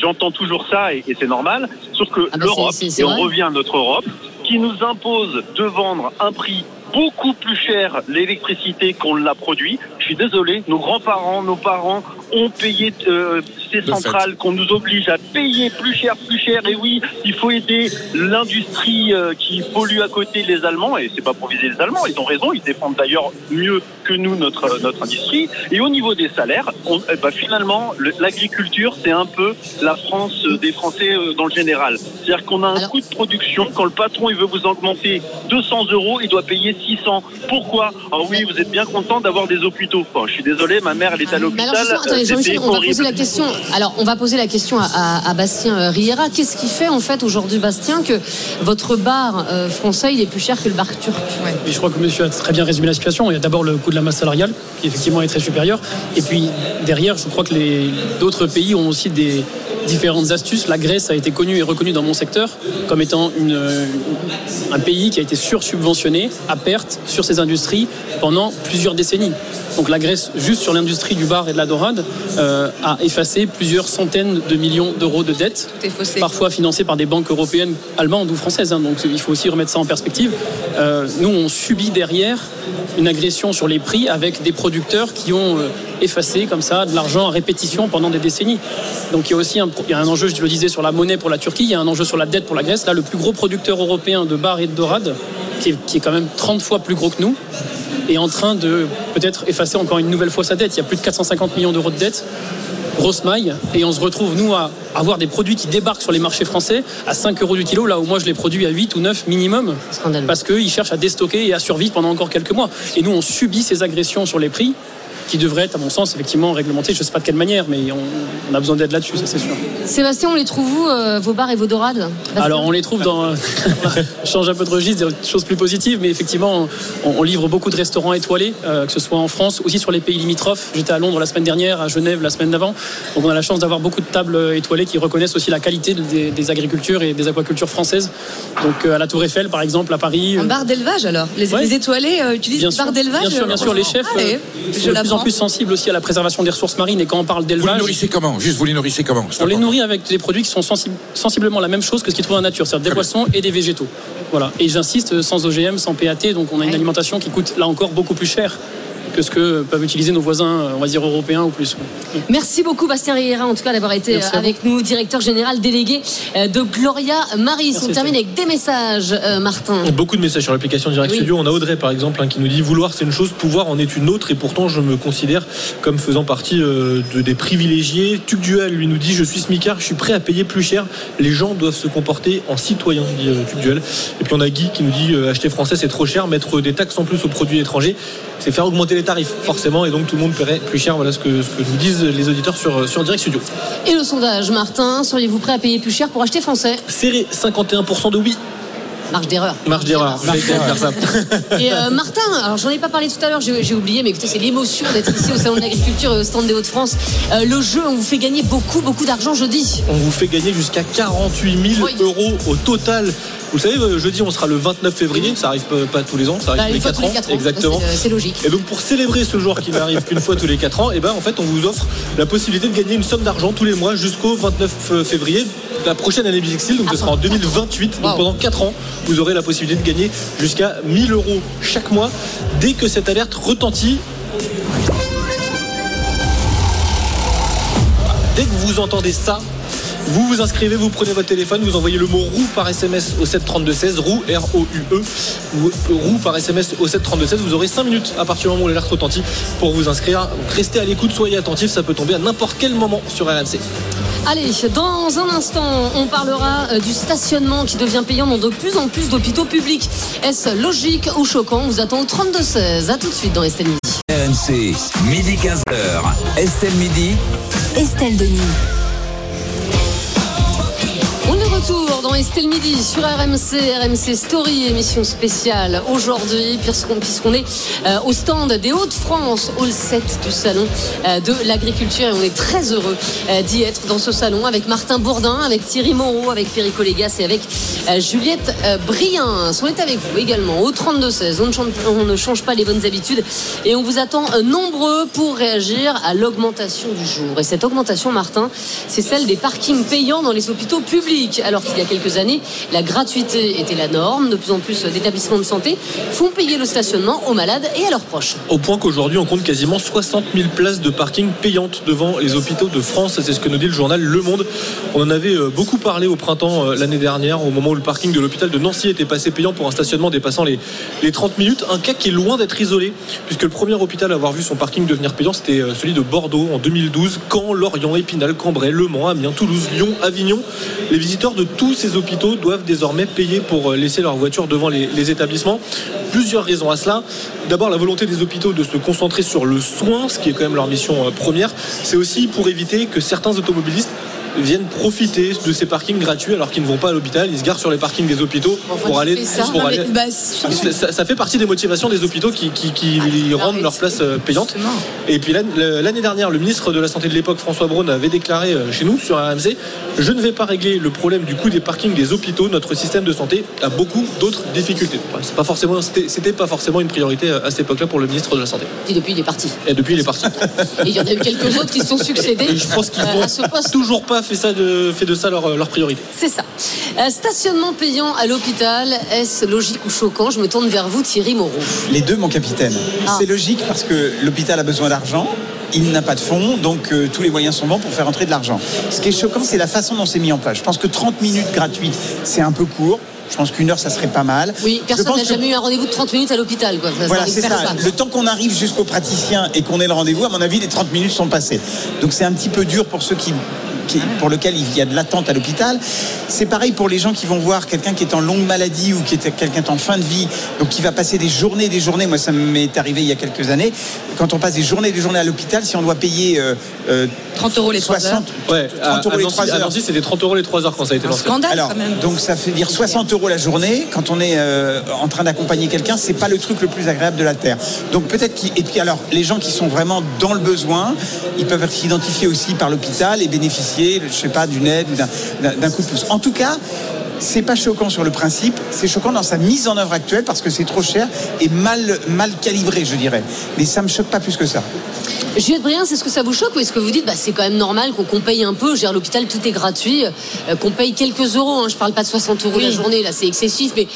j'entends toujours ça et, et c'est normal. Sauf que Ah bah l'Europe, et on revient à notre Europe, qui nous impose de vendre un prix beaucoup plus cher l'électricité qu'on l'a produit. Je suis désolé, nos grands-parents, nos parents ont payé euh, ces centrales qu'on nous oblige à payer plus cher, plus cher. Et oui, il faut aider l'industrie euh, qui pollue à côté les Allemands. Et c'est pas pour viser les Allemands, ils ont raison. Ils défendent d'ailleurs mieux que nous notre notre industrie. Et au niveau des salaires, on, eh ben, finalement, le- l'agriculture c'est un peu la France euh, des Français euh, dans le général. C'est-à-dire qu'on a un coût de production. Quand le patron il veut vous augmenter 200 euros, il doit payer 600. Pourquoi Ah oui, vous êtes bien content d'avoir des hôpitaux. Enfin, je suis désolé, ma mère elle est à Mais l'hôpital. alors attendez, Jean-Michel, on va poser la question. Alors, on va poser la question à, à- à Bastien euh, Riera. Qu'est-ce qui fait en fait aujourd'hui, Bastien, que votre bar euh, français il est plus cher que le bar turc? Et je crois que monsieur a très bien résumé la situation. Il y a d'abord le coût de la masse salariale, qui effectivement est très supérieur. Et puis derrière, je crois que les- d'autres pays ont aussi des différentes astuces. La Grèce a été connue et reconnue dans mon secteur comme étant une- euh, un pays qui a été sursubventionné à perte sur ses industries pendant plusieurs décennies. Donc la Grèce, juste sur l'industrie du bar et de la dorade, euh, a effacé plusieurs centaines de millions d'euros de dettes parfois financés par des banques européennes, allemandes ou françaises. hein. donc il faut aussi remettre ça en perspective. Euh, nous, on subit derrière une agression sur les prix avec des producteurs qui ont euh, effacé comme ça de l'argent à répétition pendant des décennies. Donc il y a aussi un, il y a un enjeu, je le disais, sur la monnaie pour la Turquie, il y a un enjeu sur la dette pour la Grèce. Là, le plus gros producteur européen de bar et de dorade, qui est, qui est quand même 30 fois plus gros que nous, est en train de peut-être effacer encore une nouvelle fois sa dette. Il y a plus de 450 millions d'euros de dette grosse maille et on se retrouve nous à avoir des produits qui débarquent sur les marchés français à 5 euros du kilo là où moi je les produis à 8 ou 9 minimum parce qu'ils cherchent à déstocker et à survivre pendant encore quelques mois et nous on subit ces agressions sur les prix qui devraient être à mon sens effectivement réglementées je sais pas de quelle manière mais on, on a besoin d'aide là-dessus ça c'est sûr. Sébastien, on les trouve où, euh, vos bars et vos dorades? Alors on les trouve dans je change un peu de registre des choses plus positives mais effectivement on, on livre beaucoup de restaurants étoilés euh, que ce soit en France aussi sur les pays limitrophes. J'étais à Londres la semaine dernière à Genève la semaine d'avant. Donc on a la chance d'avoir beaucoup de tables euh, étoilées qui reconnaissent aussi la qualité des, des agricultures et des aquacultures françaises. Donc euh, à la Tour Eiffel par exemple à Paris Un bar d'élevage alors? Les, Ouais. les étoilés euh, utilisent Bien des bars d'élevage bien sûr, bien sûr, les chefs Allez, euh, je plus en l'apprends. plus sensibles aussi à la préservation des ressources marines et quand on parle Vous les d'élevage, nourrissez comment? Juste, vous les nourrissez comment? On les nourrit avec des produits qui sont sensi- sensiblement la même chose que ce qu'ils trouvent en nature, c'est-à-dire des poissons et des végétaux. Voilà. Et j'insiste, sans OGM, sans PAT, donc on a une alimentation qui coûte là encore beaucoup plus cher que ce que peuvent utiliser nos voisins, on va dire européens ou plus. Merci beaucoup Bastien Riera en tout cas d'avoir été Merci avec nous, directeur général délégué euh, de Gloria Maris. Merci, On termine avec des messages, euh, Martin. Beaucoup de messages sur l'application Direct Oui. Studio. On a Audrey par exemple hein, qui nous dit vouloir c'est une chose, pouvoir en est une autre et pourtant je me considère comme faisant partie euh, de, des privilégiés. Tuc Duel lui nous dit je suis smicard, je suis prêt à payer plus cher. Les gens doivent se comporter en citoyens, dit euh, Tuc Duel. Et puis on a Guy qui nous dit euh, acheter français c'est trop cher, mettre des taxes en plus aux produits étrangers, c'est faire augmenter les tarifs forcément et donc tout le monde paierait plus cher. Voilà ce que, ce que nous disent les auditeurs sur, sur Direct Studio. Et le sondage, Martin, seriez-vous prêt à payer plus cher pour acheter français? Serré 51% de oui, Marge d'erreur. marge d'erreur. Et euh, Martin, alors j'en ai pas parlé tout à l'heure, j'ai j'ai oublié, mais écoutez, c'est l'émotion d'être ici au Salon de l'Agriculture et au stand des Hauts-de-France. Euh, le jeu, on vous fait gagner beaucoup, beaucoup d'argent jeudi. On vous fait gagner jusqu'à 48 000 Oui. euros au total. Vous savez, euh, jeudi, on sera le 29 février. Ça arrive pas, tous les ans, ça arrive Bah, tous, les fois 4 tous les ans. Exactement. C'est, euh, C'est logique. Et donc pour célébrer ce jour qui n'arrive qu'une fois tous les 4 ans, et ben en fait on vous offre la possibilité de gagner une somme d'argent tous les mois jusqu'au 29 février de la prochaine année Bixil, donc ce Ah, sera en 2028. Donc Wow. pendant 4 ans, vous aurez la possibilité de gagner jusqu'à 1000 euros chaque mois dès que cette alerte retentit. Dès que vous entendez ça, Vous vous inscrivez, vous prenez votre téléphone, vous envoyez le mot roue par SMS au 732-16, roue, R-O-U-E, ou roue par SMS au 732-16. Vous aurez 5 minutes à partir du moment où l'alerte retentit pour vous inscrire. Donc restez à l'écoute, soyez attentifs, ça peut tomber à n'importe quel moment sur RMC. Allez, dans un instant, on parlera euh, du stationnement qui devient payant dans de plus en plus d'hôpitaux publics. Est-ce logique ou choquant? On vous attend au 32-16. A tout de suite dans Estelle Midi. RMC, midi 15h. Estelle Midi. Estelle Denis. Retour dans Estelle Midi sur RMC, RMC Story, émission spéciale aujourd'hui, puisqu'on puisqu'on est euh, au stand des Hauts-de-France, hall 7 du salon euh, de l'agriculture. Et on est très heureux euh, d'y être dans ce salon avec Martin Bourdin, avec Thierry Moreau, avec Perico Légas et avec Juliette Briens. On est avec vous également au 32-16. On, on ne change pas les bonnes habitudes et on vous attend nombreux pour réagir à l'augmentation du jour. Et cette augmentation, Martin, c'est celle des parkings payants dans les hôpitaux publics. Alors qu'il y a quelques années, la gratuité était la norme. De plus en plus d'établissements de santé font payer le stationnement aux malades et à leurs proches. Au point qu'aujourd'hui, on compte quasiment 60 000 places de parking payantes devant les hôpitaux de France. C'est ce que nous dit le journal Le Monde. On en avait euh, beaucoup parlé au printemps euh, l'année dernière, au moment où le parking de l'hôpital de Nancy était passé payant pour un stationnement dépassant les, les 30 minutes. Un cas qui est loin d'être isolé, puisque le premier hôpital à avoir vu son parking devenir payant, c'était euh, celui de Bordeaux en 2012. Caen, Lorient, Épinal, Cambrai, Le Mans, Amiens, Toulouse, Lyon, Avignon. Les visiteurs de tous ces hôpitaux doivent désormais payer pour euh, laisser leur voiture devant les, les établissements. Plusieurs raisons à cela. D'abord, la volonté des hôpitaux de se concentrer sur le soin, ce qui est quand même leur mission euh, première. C'est aussi pour éviter que certains automobilistes viennent profiter de ces parkings gratuits alors qu'ils ne vont pas à l'hôpital, ils se garent sur les parkings des hôpitaux Enfin, pour aller, ça. pour Non, mais, aller- bah, ça, fait partie des motivations des hôpitaux qui, qui- qui Ah, rendent leur place euh, payante. Justement. Et puis l'année dernière, le ministre de la Santé de l'époque, François Braun, avait déclaré euh, chez nous sur RMC Je ne vais pas régler le problème du coût des parkings des hôpitaux. Notre système de santé a beaucoup d'autres difficultés. C'est pas forcément, c'était pas forcément une priorité euh, à cette époque-là pour le ministre de la Santé. Et depuis, il est parti. Et depuis, il est parti. Et il y en a eu quelques autres qui se sont succédés Et je pense qu'ils n'ont toujours pas fait, ça de, fait de ça leur, leur priorité. C'est ça. Euh, stationnement payant à l'hôpital, est-ce logique ou choquant? Je me tourne vers vous, Thierry Moreau. Les deux, mon capitaine. Ah. C'est logique parce que l'hôpital a besoin d'argent. Il n'a pas de fonds, donc euh, tous les moyens sont bons pour faire entrer de l'argent. Ce qui est choquant, c'est la façon dont c'est mis en place. Je pense que 30 minutes gratuites, c'est un peu court. Je pense qu'une heure, ça serait pas mal. Oui, personne n'a que- jamais eu un rendez-vous de 30 minutes à l'hôpital. quoi. Ça Voilà, c'est ça. Le temps qu'on arrive jusqu'au praticien et qu'on ait le rendez-vous, à mon avis, les 30 minutes sont passées. Donc c'est un petit peu dur pour ceux qui, qui- pour lesquels il y a de l'attente à l'hôpital. C'est pareil pour les gens qui vont voir quelqu'un qui est en longue maladie ou qui est quelqu'un en fin de vie, donc qui va passer des journées, et des journées. Moi, ça m'est arrivé il y a quelques années. Quand on passe des journées, et des journées à l'hôpital, si on doit payer euh, euh, 30 euros les 3 heures. 60, Ouais, 30 à, euros à les Nancy, 3 à heures. Nancy, c'était 30 euros les 3 heures quand ça a été Un lancé. scandale Alors, quand même. donc ça fait dire 60 euros la journée. Quand on est euh, en train d'accompagner quelqu'un, c'est pas le truc le plus agréable de la terre. Donc peut-être qu'il et puis alors les gens qui sont vraiment dans le besoin, ils peuvent être identifiés aussi par l'hôpital et bénéficier, je sais pas, d'une aide ou d'un coup de pouce. En tout cas. C'est pas choquant sur le principe, c'est choquant dans sa mise en œuvre actuelle parce que c'est trop cher et mal, mal calibré, je dirais. Mais ça me choque pas plus que ça. Juliette Briens, est-ce que ça vous choque ou est-ce que vous dites bah, c'est quand même normal qu'on paye un peu Je veux dire, à l'hôpital, tout est gratuit, euh, qu'on paye quelques euros. hein. je parle pas de 60 euros la Oui. journée, là c'est excessif, mais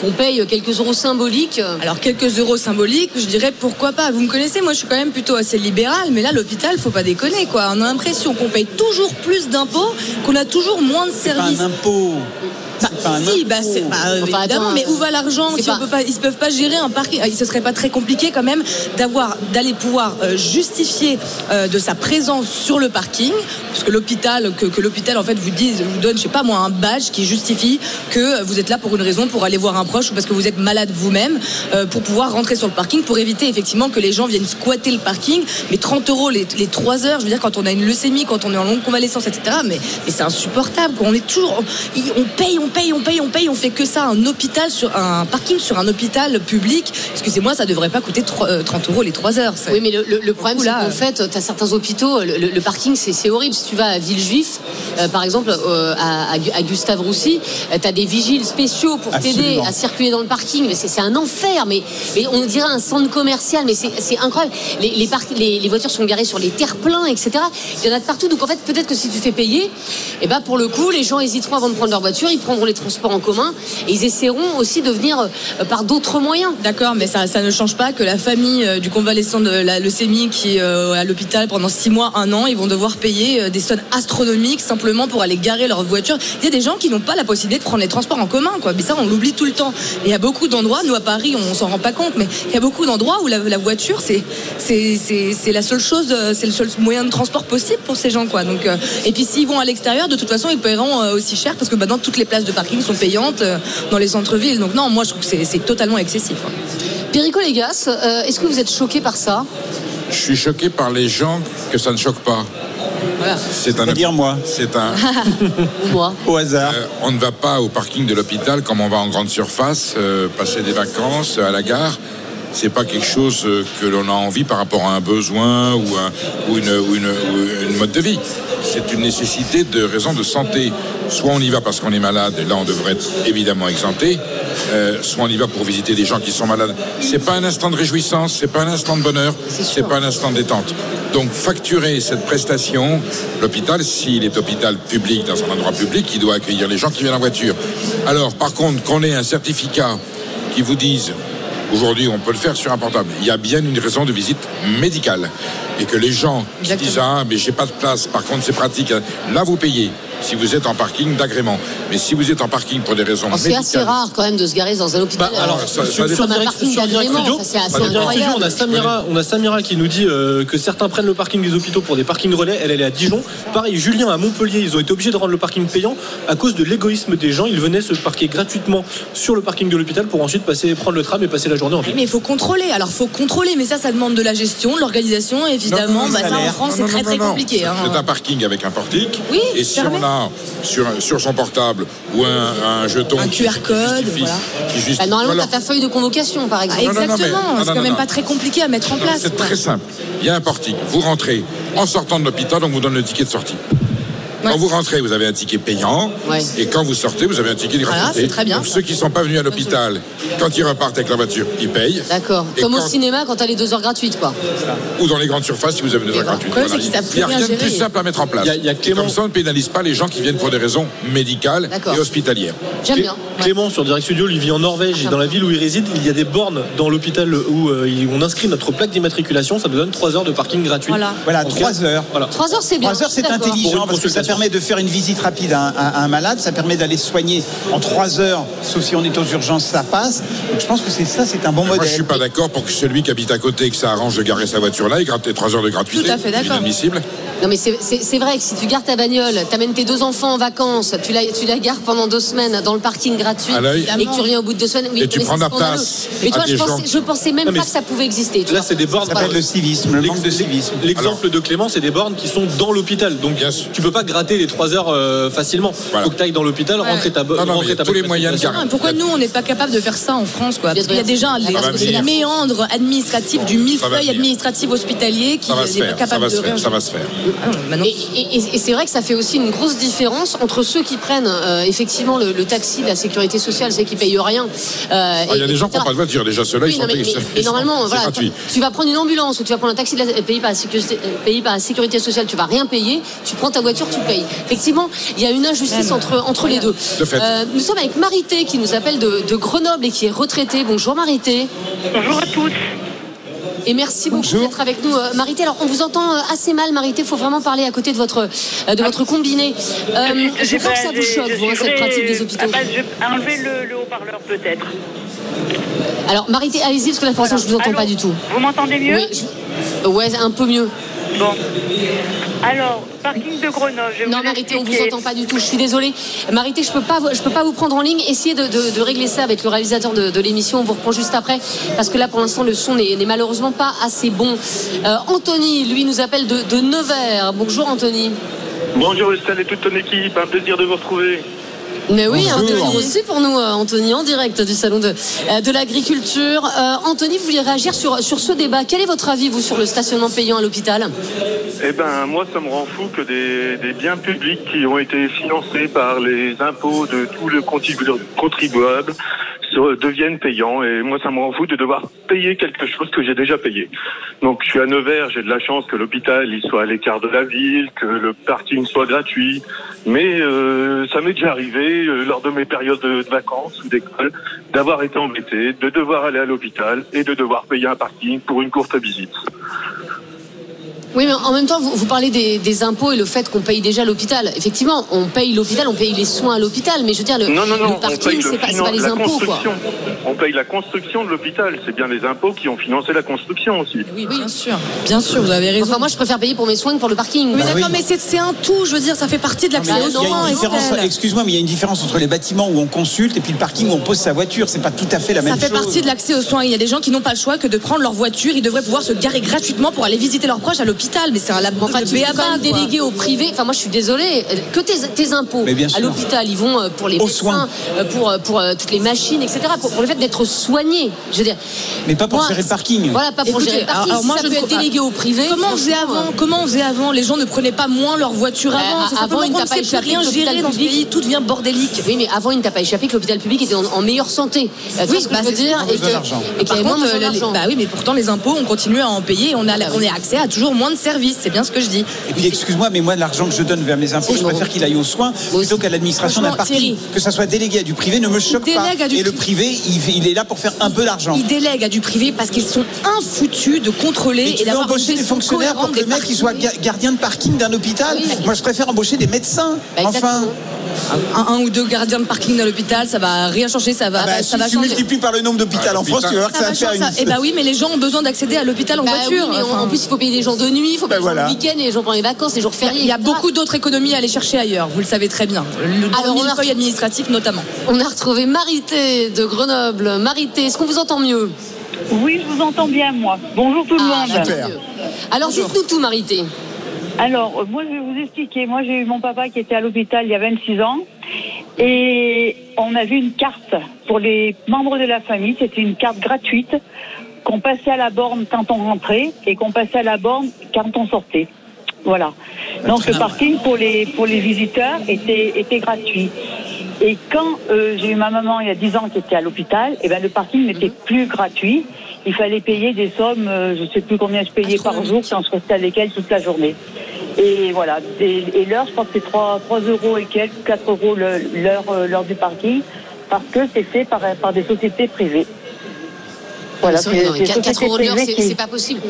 qu'on paye quelques euros symboliques. euh, Alors quelques euros symboliques, je dirais pourquoi pas. Vous me connaissez, moi je suis quand même plutôt assez libéral, mais là l'hôpital, faut pas déconner quoi. On a l'impression qu'on paye toujours plus d'impôts, qu'on a toujours moins de C'est pas services. un impôt. Bah, C'est pas un si, bah, c'est, bah, euh, Enfin, évidemment, attends, mais où va l'argent si on pas- peut pas, Ils ne peuvent pas gérer un parking. Ce serait pas très compliqué quand même d'avoir, d'aller pouvoir euh, justifier euh, de sa présence sur le parking, parce que l'hôpital, que, que l'hôpital en fait vous dise, vous donne, je sais pas moi, un badge qui justifie que vous êtes là pour une raison, pour aller voir un proche ou parce que vous êtes malade vous-même, euh, pour pouvoir rentrer sur le parking, pour éviter effectivement que les gens viennent squatter le parking. Mais 30 euros les, les 3 heures, je veux dire, quand on a une leucémie, quand on est en longue convalescence, etc. Mais, mais c'est insupportable. quoi. On est toujours, on, on paye, on paye, on paye, on paye, on fait que ça. Un hôpital sur un parking sur un hôpital public. Excusez-moi, ça devrait pas coûter 3, euh, 30 euros les 3 heures. Oui, mais le, le- le problème, c'est là, qu'en euh. fait, tu as certains hôpitaux, le, le- le parking, c'est horrible. Si tu vas à Villejuif, euh, par exemple, euh, à, à Gu- à Gustave Roussy, tu as des vigiles spéciaux pour t'aider à circuler dans le parking. Mais c'est un enfer. Mais, mais on dirait un centre commercial. Mais c'est incroyable. Les, les, parc- les, les voitures sont garées sur les terre-pleins, etc. Il y en a de partout. Donc en fait, peut-être que si tu fais payer, et ben pour le coup, les gens hésiteront avant de prendre leur voiture. Ils, prendront- les transports en commun et ils essaieront aussi de venir euh, par d'autres moyens. D'accord, mais ça, ne change pas que la famille euh, du convalescent de la leucémie qui est euh, à l'hôpital pendant six mois, un an, ils vont devoir payer des sommes astronomiques simplement pour aller garer leur voiture. Il y a des gens qui n'ont pas la possibilité de prendre les transports en commun, quoi. Mais ça, on l'oublie tout le temps. Et il y a beaucoup d'endroits, nous à Paris, on s'en rend pas compte, mais il y a beaucoup d'endroits où la, voiture, c'est c'est la seule chose, c'est le seul moyen de transport possible pour ces gens, quoi. Donc, et puis s'ils vont à l'extérieur, de toute façon, ils paieront aussi cher parce que maintenant toutes les places de parking sont payantes euh, dans les centres-villes. Donc non, moi je trouve que c'est- totalement excessif. hein. Perico Légas, euh, est-ce que vous êtes choqué par ça? Je suis choqué par les gens que ça ne choque pas. Voilà. C'est un. C'est-à-dire moi, C'est un. Moi au hasard. Euh, on ne va pas au parking de l'hôpital comme on va en grande surface, euh, passer des vacances euh, à la gare. C'est pas quelque chose que l'on a envie par rapport à un besoin ou, un- ou une, ou une- ou une mode de vie. C'est une nécessité de raison de santé. Soit on y va parce qu'on est malade, et là on devrait être évidemment exempté. euh, soit on y va pour visiter des gens qui sont malades. C'est pas un instant de réjouissance, c'est pas un instant de bonheur, c'est pas un instant de détente. Donc facturer cette prestation, l'hôpital, s'il est hôpital public dans un endroit public, il doit accueillir les gens qui viennent en voiture. Alors par contre, qu'on ait un certificat qui vous dise Aujourd'hui, on peut le faire sur un portable. Il y a bien une raison de visite médicale. Et que les gens qui disent Ah, mais j'ai pas de place, par contre, c'est pratique. Là, vous payez. Si vous êtes en parking d'agrément. Mais si vous êtes en parking pour des raisons Oh, C'est assez rare quand même de se garer dans un hôpital. Bah, alors, ça- ça sur, sur direct, sur direct studio, ça, c'est assez sur direct studio, incroyable. on a Samira, on a Samira qui nous dit euh, que certains prennent le parking des hôpitaux pour des parkings relais. Elle, elle est à Dijon. Pareil, Julien à Montpellier, ils ont été obligés de rendre le parking payant à cause de l'égoïsme des gens. Ils venaient se parquer gratuitement sur le parking de l'hôpital pour ensuite passer, prendre le tram et passer la journée en ville. Mais il faut contrôler. Alors, faut contrôler, mais ça, ça demande de la gestion, de l'organisation. Évidemment, Non, non, bah, ça, en. France, c'est très non, très compliqué. hein. C'est un parking avec un portique. Oui, Et si fermé. on a sur, sur son portable ou un, un jeton. Un QR qui code, justifie- voilà. qui justifie- Bah, normalement, voilà. tu as ta feuille de convocation, par Ah, exemple. exactement. c'est quand non, même non. pas très compliqué à mettre en Non, place. C'est très simple. Il y a un portique. Vous rentrez en sortant de l'hôpital, on vous donne le ticket de sortie. Ouais. Quand vous rentrez, vous avez un ticket payant. Ouais. Et quand vous sortez, vous avez un ticket de Voilà, gratuité. c'est très bien, Donc ceux qui ne sont pas venus à l'hôpital, quand ils repartent avec la voiture, ils payent. D'accord. Et Comme au quand- cinéma quand t'as les deux heures gratuites, quoi. Ou dans les grandes surfaces si vous avez des heures gratuites. Il n'y a rien de plus simple à mettre en place. Il y a- il y a Et Clément- Comme ça, on ne pénalise pas les gens qui viennent pour des raisons médicales et hospitalières. J'aime bien. Ouais. Clément sur Direct Studio, lui vit en Norvège et dans la ville où il réside, il y a des bornes dans l'hôpital où euh, il- on inscrit notre plaque d'immatriculation. Ça nous donne 3 heures de parking gratuit. Voilà. Voilà, En cas- trois heures. Voilà. Trois heures, c'est bien. Trois heures, c'est. Pour permet de faire une visite rapide à un, à un malade, ça permet d'aller soigner en trois heures, sauf si on est aux urgences, ça passe. Donc je pense que c'est ça, c'est un bon Moi, modèle. je suis pas d'accord pour que celui qui habite à côté et que ça arrange de garer sa voiture là, il gratte les 3 heures de gratuité. Tout à fait C'est d'accord. inadmissible. Non mais c'est- vrai que si tu gardes ta bagnole, t'amènes tes deux enfants en vacances, tu la, tu la gares pendant deux semaines dans le parking gratuit et que tu reviens au bout de deux semaines, oui, Et tu prends la place Mais à toi, je des pensais, gens. je pensais même Non, pas que ça pouvait exister. tu Là, c'est des bornes. Ça s'appelle le civisme, le manque de civisme. L'exemple de Clément, c'est des bornes qui sont dans l'hôpital. Donc, tu peux pas gratter les 3 heures euh, facilement. Voilà. Faut que tu ailles dans l'hôpital, Ouais. rentrer ta bo- Non, non, mais rentrer il y a ta tous les moyens Pourquoi nous, on n'est pas capable de faire ça en France quoi? Parce qu'il y a déjà les, c'est méandres administratifs du millefeuille administratif hospitalier qui n'est pas capable de faire. Ça va se faire. Ah Et, c'est vrai que ça fait aussi une grosse différence entre ceux qui prennent euh, effectivement le, le taxi de la sécurité sociale, ceux qui payent rien. euh, Ah, Il y a des gens qui n'ont pas de voiture. Déjà, ceux-là, Oui, ils sont mais, payés. mais- mais normalement, c'est voilà, tu, vas prendre une ambulance ou tu vas prendre un taxi de la- payé par la sécurité, payé par la sécurité sociale, tu vas rien payer. Tu prends ta voiture, tu payes. Effectivement, il y a une injustice entre entre les deux. De fait. Euh, nous sommes avec Marité qui nous appelle de, de Grenoble et qui est retraitée. Bonjour Marité. Bonjour à tous. Et merci beaucoup d'être avec nous, euh, Marité. Alors, on vous entend euh, assez mal, Marité. Il faut vraiment parler à côté de votre, de votre combiné. Euh, je crois que ça vous choque, vous, hein, cette pratique des hôpitaux. Ah bah, je vais enlever le, le haut-parleur peut-être. Alors, Marité, allez-y, parce que là, pour l'instant, je vous entends Allô pas du tout. Vous m'entendez mieux Oui, je- ouais, un peu mieux. Bon. Alors, parking de Grenoble. Je Non, vous Marité, on vous expliquer. entend pas du tout. Je suis désolée. Marité, je peux pas, vous- je peux pas vous prendre en ligne. Essayez de, de- de régler ça avec le réalisateur de, de l'émission. On vous reprend juste après, parce que là, pour l'instant, le son n'est n'est malheureusement pas assez bon. Euh, Anthony, lui, nous appelle de, de Nevers. Bonjour, Anthony. Bonjour Estelle et toute ton équipe, un plaisir de vous retrouver. Mais oui, un Bonjour. plaisir aussi pour nous, euh, Anthony, en direct du salon de, euh, de l'agriculture. Euh, Anthony, vous vouliez réagir sur, sur ce débat. Quel est votre avis, vous, sur le stationnement payant à l'hôpital? Eh ben, moi, ça me rend fou que des, des biens publics qui ont été financés par les impôts de tous les contribu- contribuables se- deviennent payants. Et moi, ça me rend fou de devoir payer quelque chose que j'ai déjà payé. Donc, je suis à Nevers, j'ai de la chance que l'hôpital il soit à l'écart de la ville, que le parking soit gratuit. Mais euh, ça m'est déjà arrivé euh, lors de mes périodes de, de vacances ou d'école d'avoir été embêté, de devoir aller à l'hôpital et de devoir payer un parking pour une courte visite. Oui, mais en même temps, vous, vous parlez des, des impôts et le fait qu'on paye déjà l'hôpital. Effectivement, on paye l'hôpital, on paye les soins à l'hôpital, mais je veux dire, le, Non, non, non, le on paye parking, le c'est pas, c'est finan- pas les impôts, quoi. On paye la construction de l'hôpital. C'est bien les impôts qui ont financé la construction aussi. Oui, bien sûr. Bien sûr, vous avez raison. Enfin, moi, je préfère payer pour mes soins que pour le parking. Oui, Bah d'accord, oui. mais c'est c'est un tout, je veux dire, ça fait partie de l'accès aux il y a soins. une différence, Estelle. excuse-moi, mais il y a une différence entre les bâtiments où on consulte et puis le parking où on pose sa voiture. C'est pas tout à fait la Ça même fait chose. partie de l'accès aux soins. Il y a des gens qui n'ont pas le choix que de prendre leur voiture. Ils devraient pouvoir se garer gratuitement pour aller visiter leurs proches à l'hôpital. Mais c'est un lab Enfin, tu même quoi. déléguer au privé. Enfin, moi, je suis désolée. Que tes, tes impôts à l'hôpital, ils vont euh, pour les Aux médecins, soins. euh, pour, euh, pour euh, toutes les machines, etc. Pour, pour le fait d'être soigné. Je veux dire. Mais pas pour Moi, gérer le parking. Voilà, pas pour Écoutez, gérer le parking. alors- Si moi, ça je peut être pas. délégué au privé. Comment on faisait avant Comment on faisait avant Les gens ne prenaient pas moins leur voiture Bah, avant. C'est avant, simplement il qu'on t'a ne pas échappé rien gérer dans ce pays. Tout devient bordélique. Oui, mais avant, il ne t'a pas échappé que l'hôpital public était en, meilleure santé. Vois ce que bah, je veux dire Et qu'il y avait moins bah oui, mais pourtant les impôts, on continue à en payer. et On a, on a accès à toujours moins de services. C'est bien ce que je dis. Et puis excuse-moi, mais moi l'argent que je donne vers mes impôts, je préfère qu'il aille aux soins plutôt qu'à l'administration d'un. Thierry. Que ça soit délégué à du privé ne me choque pas. délègue Et le privé. il, il est là pour faire un peu d'argent. Ils délèguent à du privé parce qu'ils sont infoutus de contrôler et d'avoir embaucher des fonctionnaires pour que le mec il soit gardien de parking d'un hôpital Oui. Moi je préfère embaucher des médecins. Bah, enfin. Un, un ou deux gardiens de parking dans l'hôpital, ça va rien changer, ça va, Ah bah, ça si va tu changer. multiplies par le nombre d'hôpitaux Ah, en France, tu vas voir que ça, va faire une. ça. Eh bah oui, mais les gens ont besoin d'accéder à l'hôpital en Bah voiture. oui, mais en- Enfin, en plus, il faut payer les jours de nuit, il faut payer Ben les voilà. jours de week-end, les jours pendant les vacances, les jours fériés. il y a etc. beaucoup d'autres économies à aller chercher ailleurs, vous le savez très bien. Le, dans Alors, le on a- administratif notamment. On a retrouvé Marité de Grenoble. Marité, est-ce qu'on vous entend mieux? Oui, je vous entends bien, moi. Bonjour tout le Ah, monde. bah, mieux. Alors, dites-nous tout, Marité. Alors, euh, moi, je vais vous expliquer. Moi, j'ai eu mon papa qui était à l'hôpital il y a 26 ans. Et on a vu une carte pour les membres de la famille. C'était une carte gratuite qu'on passait à la borne quand on rentrait et qu'on passait à la borne quand on sortait. Voilà. Donc, le parking pour les, pour les visiteurs était, était gratuit. Et quand euh, j'ai eu ma maman il y a 10 ans qui était à l'hôpital, eh ben, le parking n'était plus gratuit. Il fallait payer des sommes, euh, je ne sais plus combien je payais par jour quand je restais avec elle toute la journée. Et voilà. Et, et l'heure, je crois que c'est 3, 3 euros et quelques, 4 euros l'heure euh, l'heure du parking, parce que c'est fait par, par des sociétés privées. Voilà, C'est vrai, non, mais c'est- 4, sociétés euros de l'heure, c'est qui- c'est pas possible.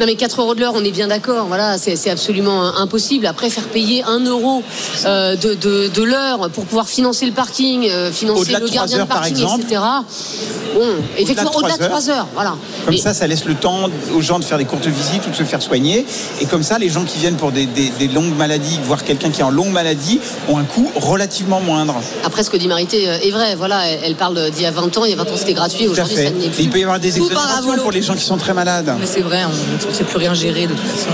Non mais 4 euros de l'heure, on est bien d'accord. Voilà, c'est absolument impossible. Après, faire payer 1 euro euh, de, de, de l'heure pour pouvoir financer le parking, euh, financer le gardien de heures, par parking, exemple. etc. Bon, effectivement, au-delà de 3 heures, voilà. Comme Et- ça, ça laisse le temps aux gens de faire des courtes visites ou de se faire soigner. Et comme ça, les gens qui viennent pour des, des- des longues maladies, voire quelqu'un qui est en longue maladie, ont un coût relativement moindre. Après, ce que dit Marité euh, est vrai. Voilà, elle, parle d'il y a 20 ans. Il y a 20 ans, c'était gratuit. Aujourd'hui, ça n'y est Et plus. il peut y avoir des exonérations pour les gens qui sont très malades. Mais c'est vrai, on ne sait plus rien gérer de toute façon.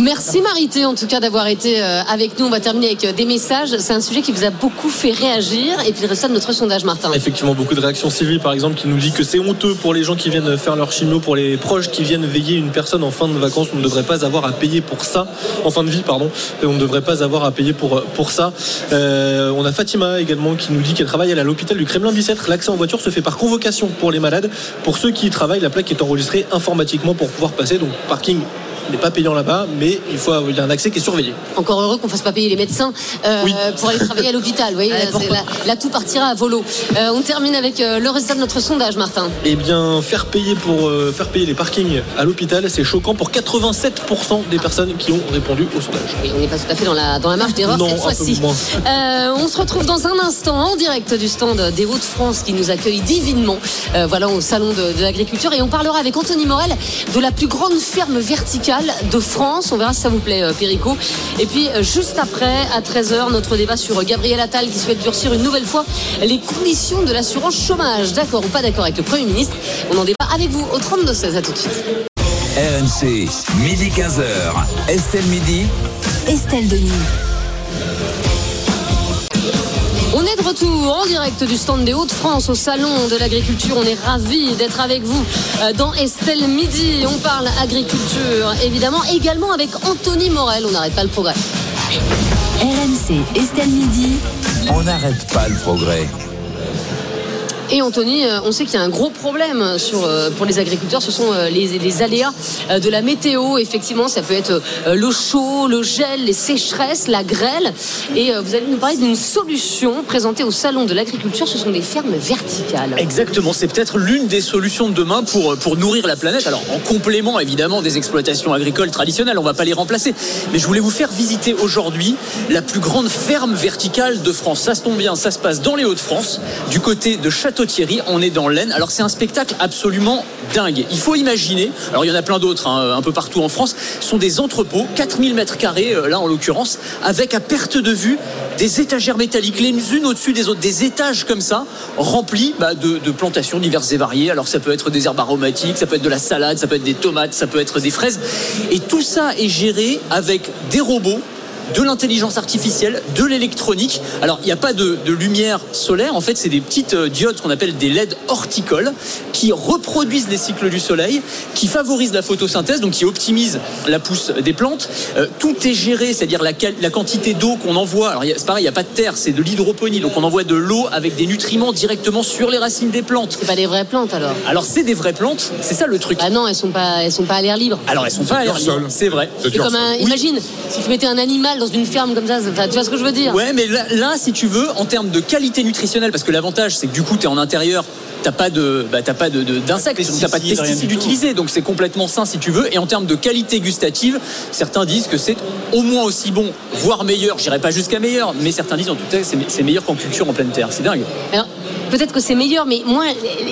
Merci Marité en tout cas d'avoir été euh, avec nous. On va terminer avec euh, des messages. C'est un sujet qui vous a beaucoup fait réagir. Et puis le résultat de notre sondage, Martin. Effectivement, beaucoup de réactions. Sylvie, par exemple, qui nous dit que c'est honteux pour les gens qui viennent faire leur chimio, pour les proches qui viennent veiller une personne en fin de vacances. On ne devrait pas avoir à payer pour ça, en fin de vie, pardon. On ne devrait pas avoir à payer pour, pour ça. Euh, on a Fatima également qui nous dit qu'elle travaille à l'hôpital du Kremlin Bicêtre. L'accès en voiture se fait par convocation pour les malades. Pour ceux qui y travaillent, la plaque est enregistrée informatiquement pour pouvoir passer. Donc, parking n'est pas payant là-bas, mais il, faut, il y a un accès qui est surveillé. Encore heureux qu'on fasse pas payer les médecins euh, Oui. pour aller travailler à l'hôpital. Vous voyez, Allez, là, là, tout partira à volo. Euh, on termine avec euh, le résultat de notre sondage, Martin. Eh bien, faire payer pour euh, faire payer les parkings à l'hôpital, c'est choquant pour 87% des personnes qui ont répondu au sondage. Oui, on n'est pas tout à fait dans la, dans la marge d'erreur cette fois-ci. Euh, on se retrouve dans un instant en direct du stand des Hauts-de-France qui nous accueille divinement euh, voilà, au salon de, de l'agriculture. Et on parlera avec Anthony Morel de la plus grande ferme verticale de France. On verra si ça vous plaît, euh, Perico. Et puis, euh, juste après, à 13h, notre débat sur euh, Gabriel Attal qui souhaite durcir une nouvelle fois les conditions de l'assurance chômage. D'accord ou pas d'accord avec le Premier ministre? On en débat avec vous au 32-16. À tout de suite. RMC, midi 15h. Estelle Midi. Estelle Denis. Est de retour en direct du stand des Hauts-de-France au Salon de l'Agriculture. On est ravis d'être avec vous euh, dans Estelle Midi. On parle agriculture, évidemment, également avec Anthony Morel. On n'arrête pas le progrès. RMC Estelle Midi. On n'arrête pas le progrès. Et Anthony, euh, on sait qu'il y a un gros problème euh, pour les agriculteurs, ce sont euh, les, aléas de la météo. Effectivement, ça peut être le chaud, le gel, les sécheresses, la grêle. Et vous allez nous parler d'une solution présentée au Salon de l'agriculture, ce sont des fermes verticales. Exactement, c'est peut-être l'une des solutions de demain pour, pour nourrir la planète. Alors en complément évidemment des exploitations agricoles traditionnelles, on va pas les remplacer. Mais je voulais vous faire visiter aujourd'hui la plus grande ferme verticale de France. Ça se tombe bien, ça se passe dans les Hauts-de-France, du côté de Château-Thierry, on est dans l'Aisne. Alors c'est un spectacle absolument dingue. Il faut imaginer, alors il y en a plein d'autres hein, un peu partout en France, ce sont des entrepôts, 4000 mètres carrés euh, là en l'occurrence, avec à perte de vue des étagères métalliques, les unes au-dessus des autres, des étages comme ça, remplis bah, de plantations diverses et variées. Alors ça peut être des herbes aromatiques, ça peut être de la salade, ça peut être des tomates, ça peut être des fraises. Et tout ça est géré avec des robots de l'intelligence artificielle, de l'électronique. Alors, il n'y a pas de, de lumière solaire. En fait, c'est des petites euh, diodes qu'on appelle des LED horticoles qui reproduisent les cycles du soleil, qui favorisent la photosynthèse, donc qui optimisent la pousse des plantes. Euh, tout est géré, c'est-à-dire la, quantité d'eau qu'on envoie. Alors, il y a- c'est pareil, il n'y a pas de terre, c'est de l'hydroponie. Donc, on envoie de l'eau avec des nutriments directement sur les racines des plantes. C'est pas des vraies plantes alors Alors, c'est des vraies plantes, c'est ça le truc. Ah non, elles sont pas, elles sont pas à l'air libre. Alors, elles sont pas à l'air libre, c'est vrai. C'est comme un, imagine, si tu mettais un animal dans une ferme comme ça, ça- tu vois ce que je veux dire Ouais, mais là, là, si tu veux, en termes de qualité nutritionnelle, parce que l'avantage, c'est que du coup, tu es en intérieur. T'as pas de, bah, t'as pas de, de- d'insectes, t'as pas de Pesticides, utilisés, donc c'est complètement sain si tu veux. Et en termes de qualité gustative, certains disent que c'est au moins aussi bon, voire meilleur. J'irai pas jusqu'à meilleur, mais certains disent en tout cas que c'est, c'est meilleur qu'en culture en pleine terre. C'est dingue. Alors, peut-être que c'est meilleur, mais moi,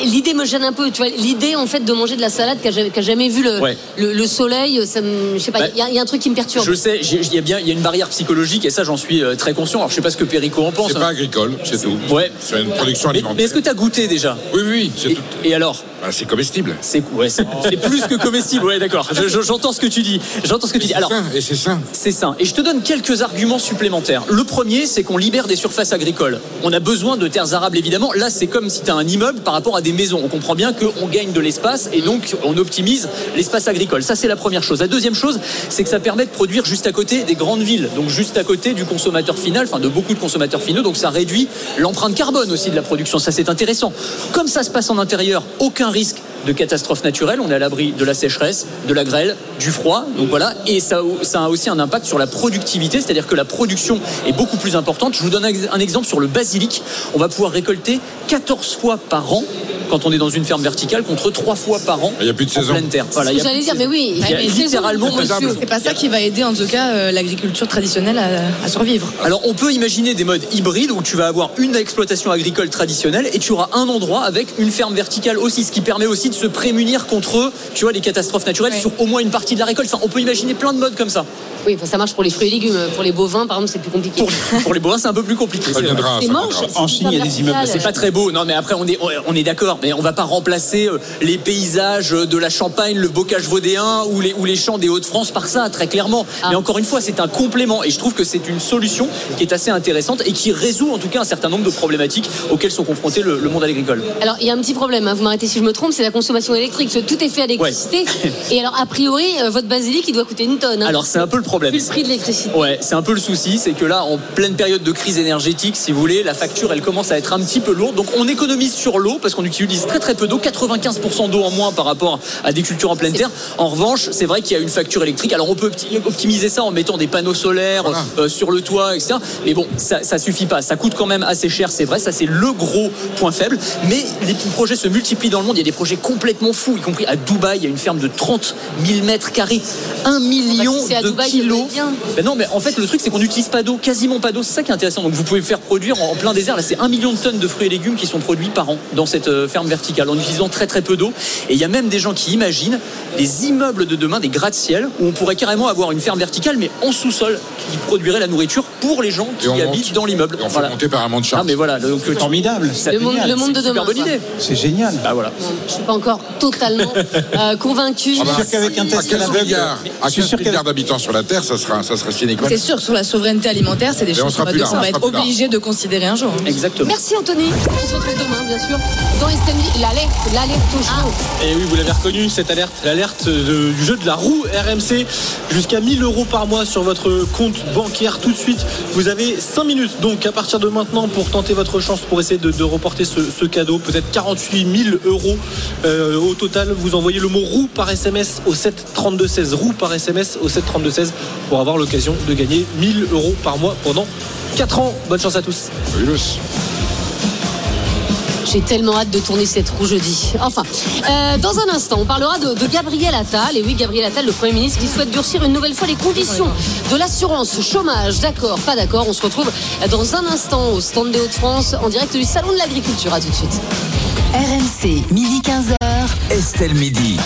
l'idée me gêne un peu. Tu vois, l'idée en fait de manger de la salade qui a jamais, qui a jamais vu le, Ouais. le, le soleil, ça me, je sais pas, Bah, il y, a- il y a un truc qui me perturbe. Je sais, il y a bien, il y a une barrière psychologique et ça, j'en suis euh, très conscient. Alors, je sais pas ce que Perico en pense. C'est hein. pas agricole, c'est tout. Ouais. C'est une production Mais, alimentaire. mais est-ce que tu as goûté déjà? Oui, oui, c'est tout. Et alors? Bah, c'est comestible. C'est ouais, c'est plus que comestible. Ouais, d'accord. Je- je- J'entends ce que tu dis. J'entends ce que tu dis. Alors, et c'est ça. C'est ça. Et je te donne quelques arguments supplémentaires. Le premier, c'est qu'on libère des surfaces agricoles. On a besoin de terres arables, évidemment. Là, c'est comme si tu as un immeuble par rapport à des maisons. On comprend bien qu'on gagne de l'espace et donc on optimise l'espace agricole. Ça, c'est la première chose. La deuxième chose, c'est que ça permet de produire juste à côté des grandes villes, donc juste à côté du consommateur final, enfin de beaucoup de consommateurs finaux. Donc ça réduit l'empreinte carbone aussi de la production. Ça, c'est intéressant. Comme ça se passe en intérieur, aucun risque de catastrophes naturelles. On est à l'abri de la sécheresse, de la grêle, du froid. Donc voilà. Et ça, a aussi un impact sur la productivité, c'est-à-dire que la production est beaucoup plus importante. Je vous donne un exemple sur le basilic. On va pouvoir récolter 14 fois par an quand on est dans une ferme verticale contre 3 fois par an Il n'y a plus de en saison. pleine terre. Voilà, y j'allais dire, mais oui, Il y a mais c'est littéralement monsieur. C'est pas ça qui va aider en tout cas euh, l'agriculture traditionnelle à, à survivre. Alors on peut imaginer des modes hybrides où tu vas avoir une exploitation agricole traditionnelle et tu auras un endroit avec une ferme verticale aussi, ce qui permet aussi de se prémunir contre, tu vois, les catastrophes naturelles sur au moins une partie de la récolte. Enfin, on peut imaginer plein de modes comme ça. Oui, enfin, ça marche pour les fruits et légumes. Pour les bovins, par exemple, c'est plus compliqué. Pour, pour les bovins, c'est un peu plus compliqué. Ça c'est En Chine, il y a des immeubles, C'est pas très beau, non mais après on est, on est d'accord, mais on va pas remplacer euh, les paysages de la Champagne, le bocage vaudéen ou les, ou les champs des Hauts-de-France par ça, très clairement. Ah. Mais encore une fois, c'est un complément et je trouve que c'est une solution qui est assez intéressante et qui résout en tout cas un certain nombre de problématiques auxquelles sont confrontés le, le monde agricole. Alors, il y a un petit problème, hein, vous m'arrêtez si je me trompe, c'est la consommation électrique. Tout est fait à l'électricité. Et alors, a priori, euh, votre basilic, il doit coûter une tonne. hein. Alors c'est un peu le problème. Vu le prix de l'électricité. Ouais, c'est un peu le souci, c'est que là, en pleine période de crise énergétique, si vous voulez, la facture, elle commence à être un petit peu lourde. Donc, on économise sur l'eau parce qu'on utilise très très peu d'eau, 95% d'eau en moins par rapport à des cultures en pleine terre. En revanche, c'est vrai qu'il y a une facture électrique. Alors, on peut opti- optimiser ça en mettant des panneaux solaires Voilà. euh, sur le toit, etc. Mais bon, ça, ça suffit pas. Ça coûte quand même assez cher, c'est vrai. Ça, c'est le gros point faible. Mais les projets se multiplient dans le monde. Il y a des projets complètement fous, y compris à Dubaï. Il y a une ferme de 30 000 mètres carrés, 1 million de Dubaï, kilos. Ben non, mais en fait, le truc, c'est qu'on n'utilise pas d'eau, quasiment pas d'eau. C'est ça qui est intéressant. Donc, vous pouvez faire produire en plein désert. Là, c'est un million de tonnes de fruits et légumes qui sont produits par an dans cette euh, ferme verticale en utilisant très très peu d'eau. Et il y a même des gens qui imaginent des immeubles de demain, des gratte-ciel, où on pourrait carrément avoir une ferme verticale, mais en sous-sol, qui produirait la nourriture pour les gens qui habitent monte. dans l'immeuble. On Voilà. monter par un mont de Ah, mais voilà. Donc, euh, tu- Formidable. ça- Le monde, le monde de c'est demain. super bonne idée. C'est génial. Bah voilà. Je suis pas encore totalement euh, convaincu. Ah bah, sûr qu'avec un à test 15 aveugle, milliards, à je suis 15 sûr qu'avec- milliards d'habitants sur la alimentaire, ça sera, ça sera. C'est sûr sur la souveraineté alimentaire, c'est des Mais choses sera qu'on va, là, on va être obligé de considérer un jour. Exactement. Merci Anthony. On se retrouve demain, bien sûr, dans Midi. L'alerte, l'alerte au show. Et oui, vous l'avez reconnu, cette alerte, l'alerte du jeu de la roue RMC, jusqu'à 1000 euros par mois sur votre compte bancaire tout de suite. Vous avez 5 minutes donc à partir de maintenant pour tenter votre chance pour essayer de, de reporter ce, ce cadeau, peut-être 48 000 euros euh, au total. Vous envoyez le mot roue par SMS au 7 32 16, roue par SMS au 7 32 16 pour avoir l'occasion de gagner 1000 euros par mois pendant 4 ans. Bonne chance à tous. J'ai tellement hâte de tourner cette roue jeudi. Enfin, euh, dans un instant, on parlera de, de Gabriel Attal. Et oui, Gabriel Attal, le Premier ministre, qui souhaite durcir une nouvelle fois les conditions de l'assurance chômage. D'accord, pas d'accord. On se retrouve dans un instant au stand des Hauts-de-France en direct du Salon de l'Agriculture. À tout de suite. RMC, midi 15h. Estelle Midi.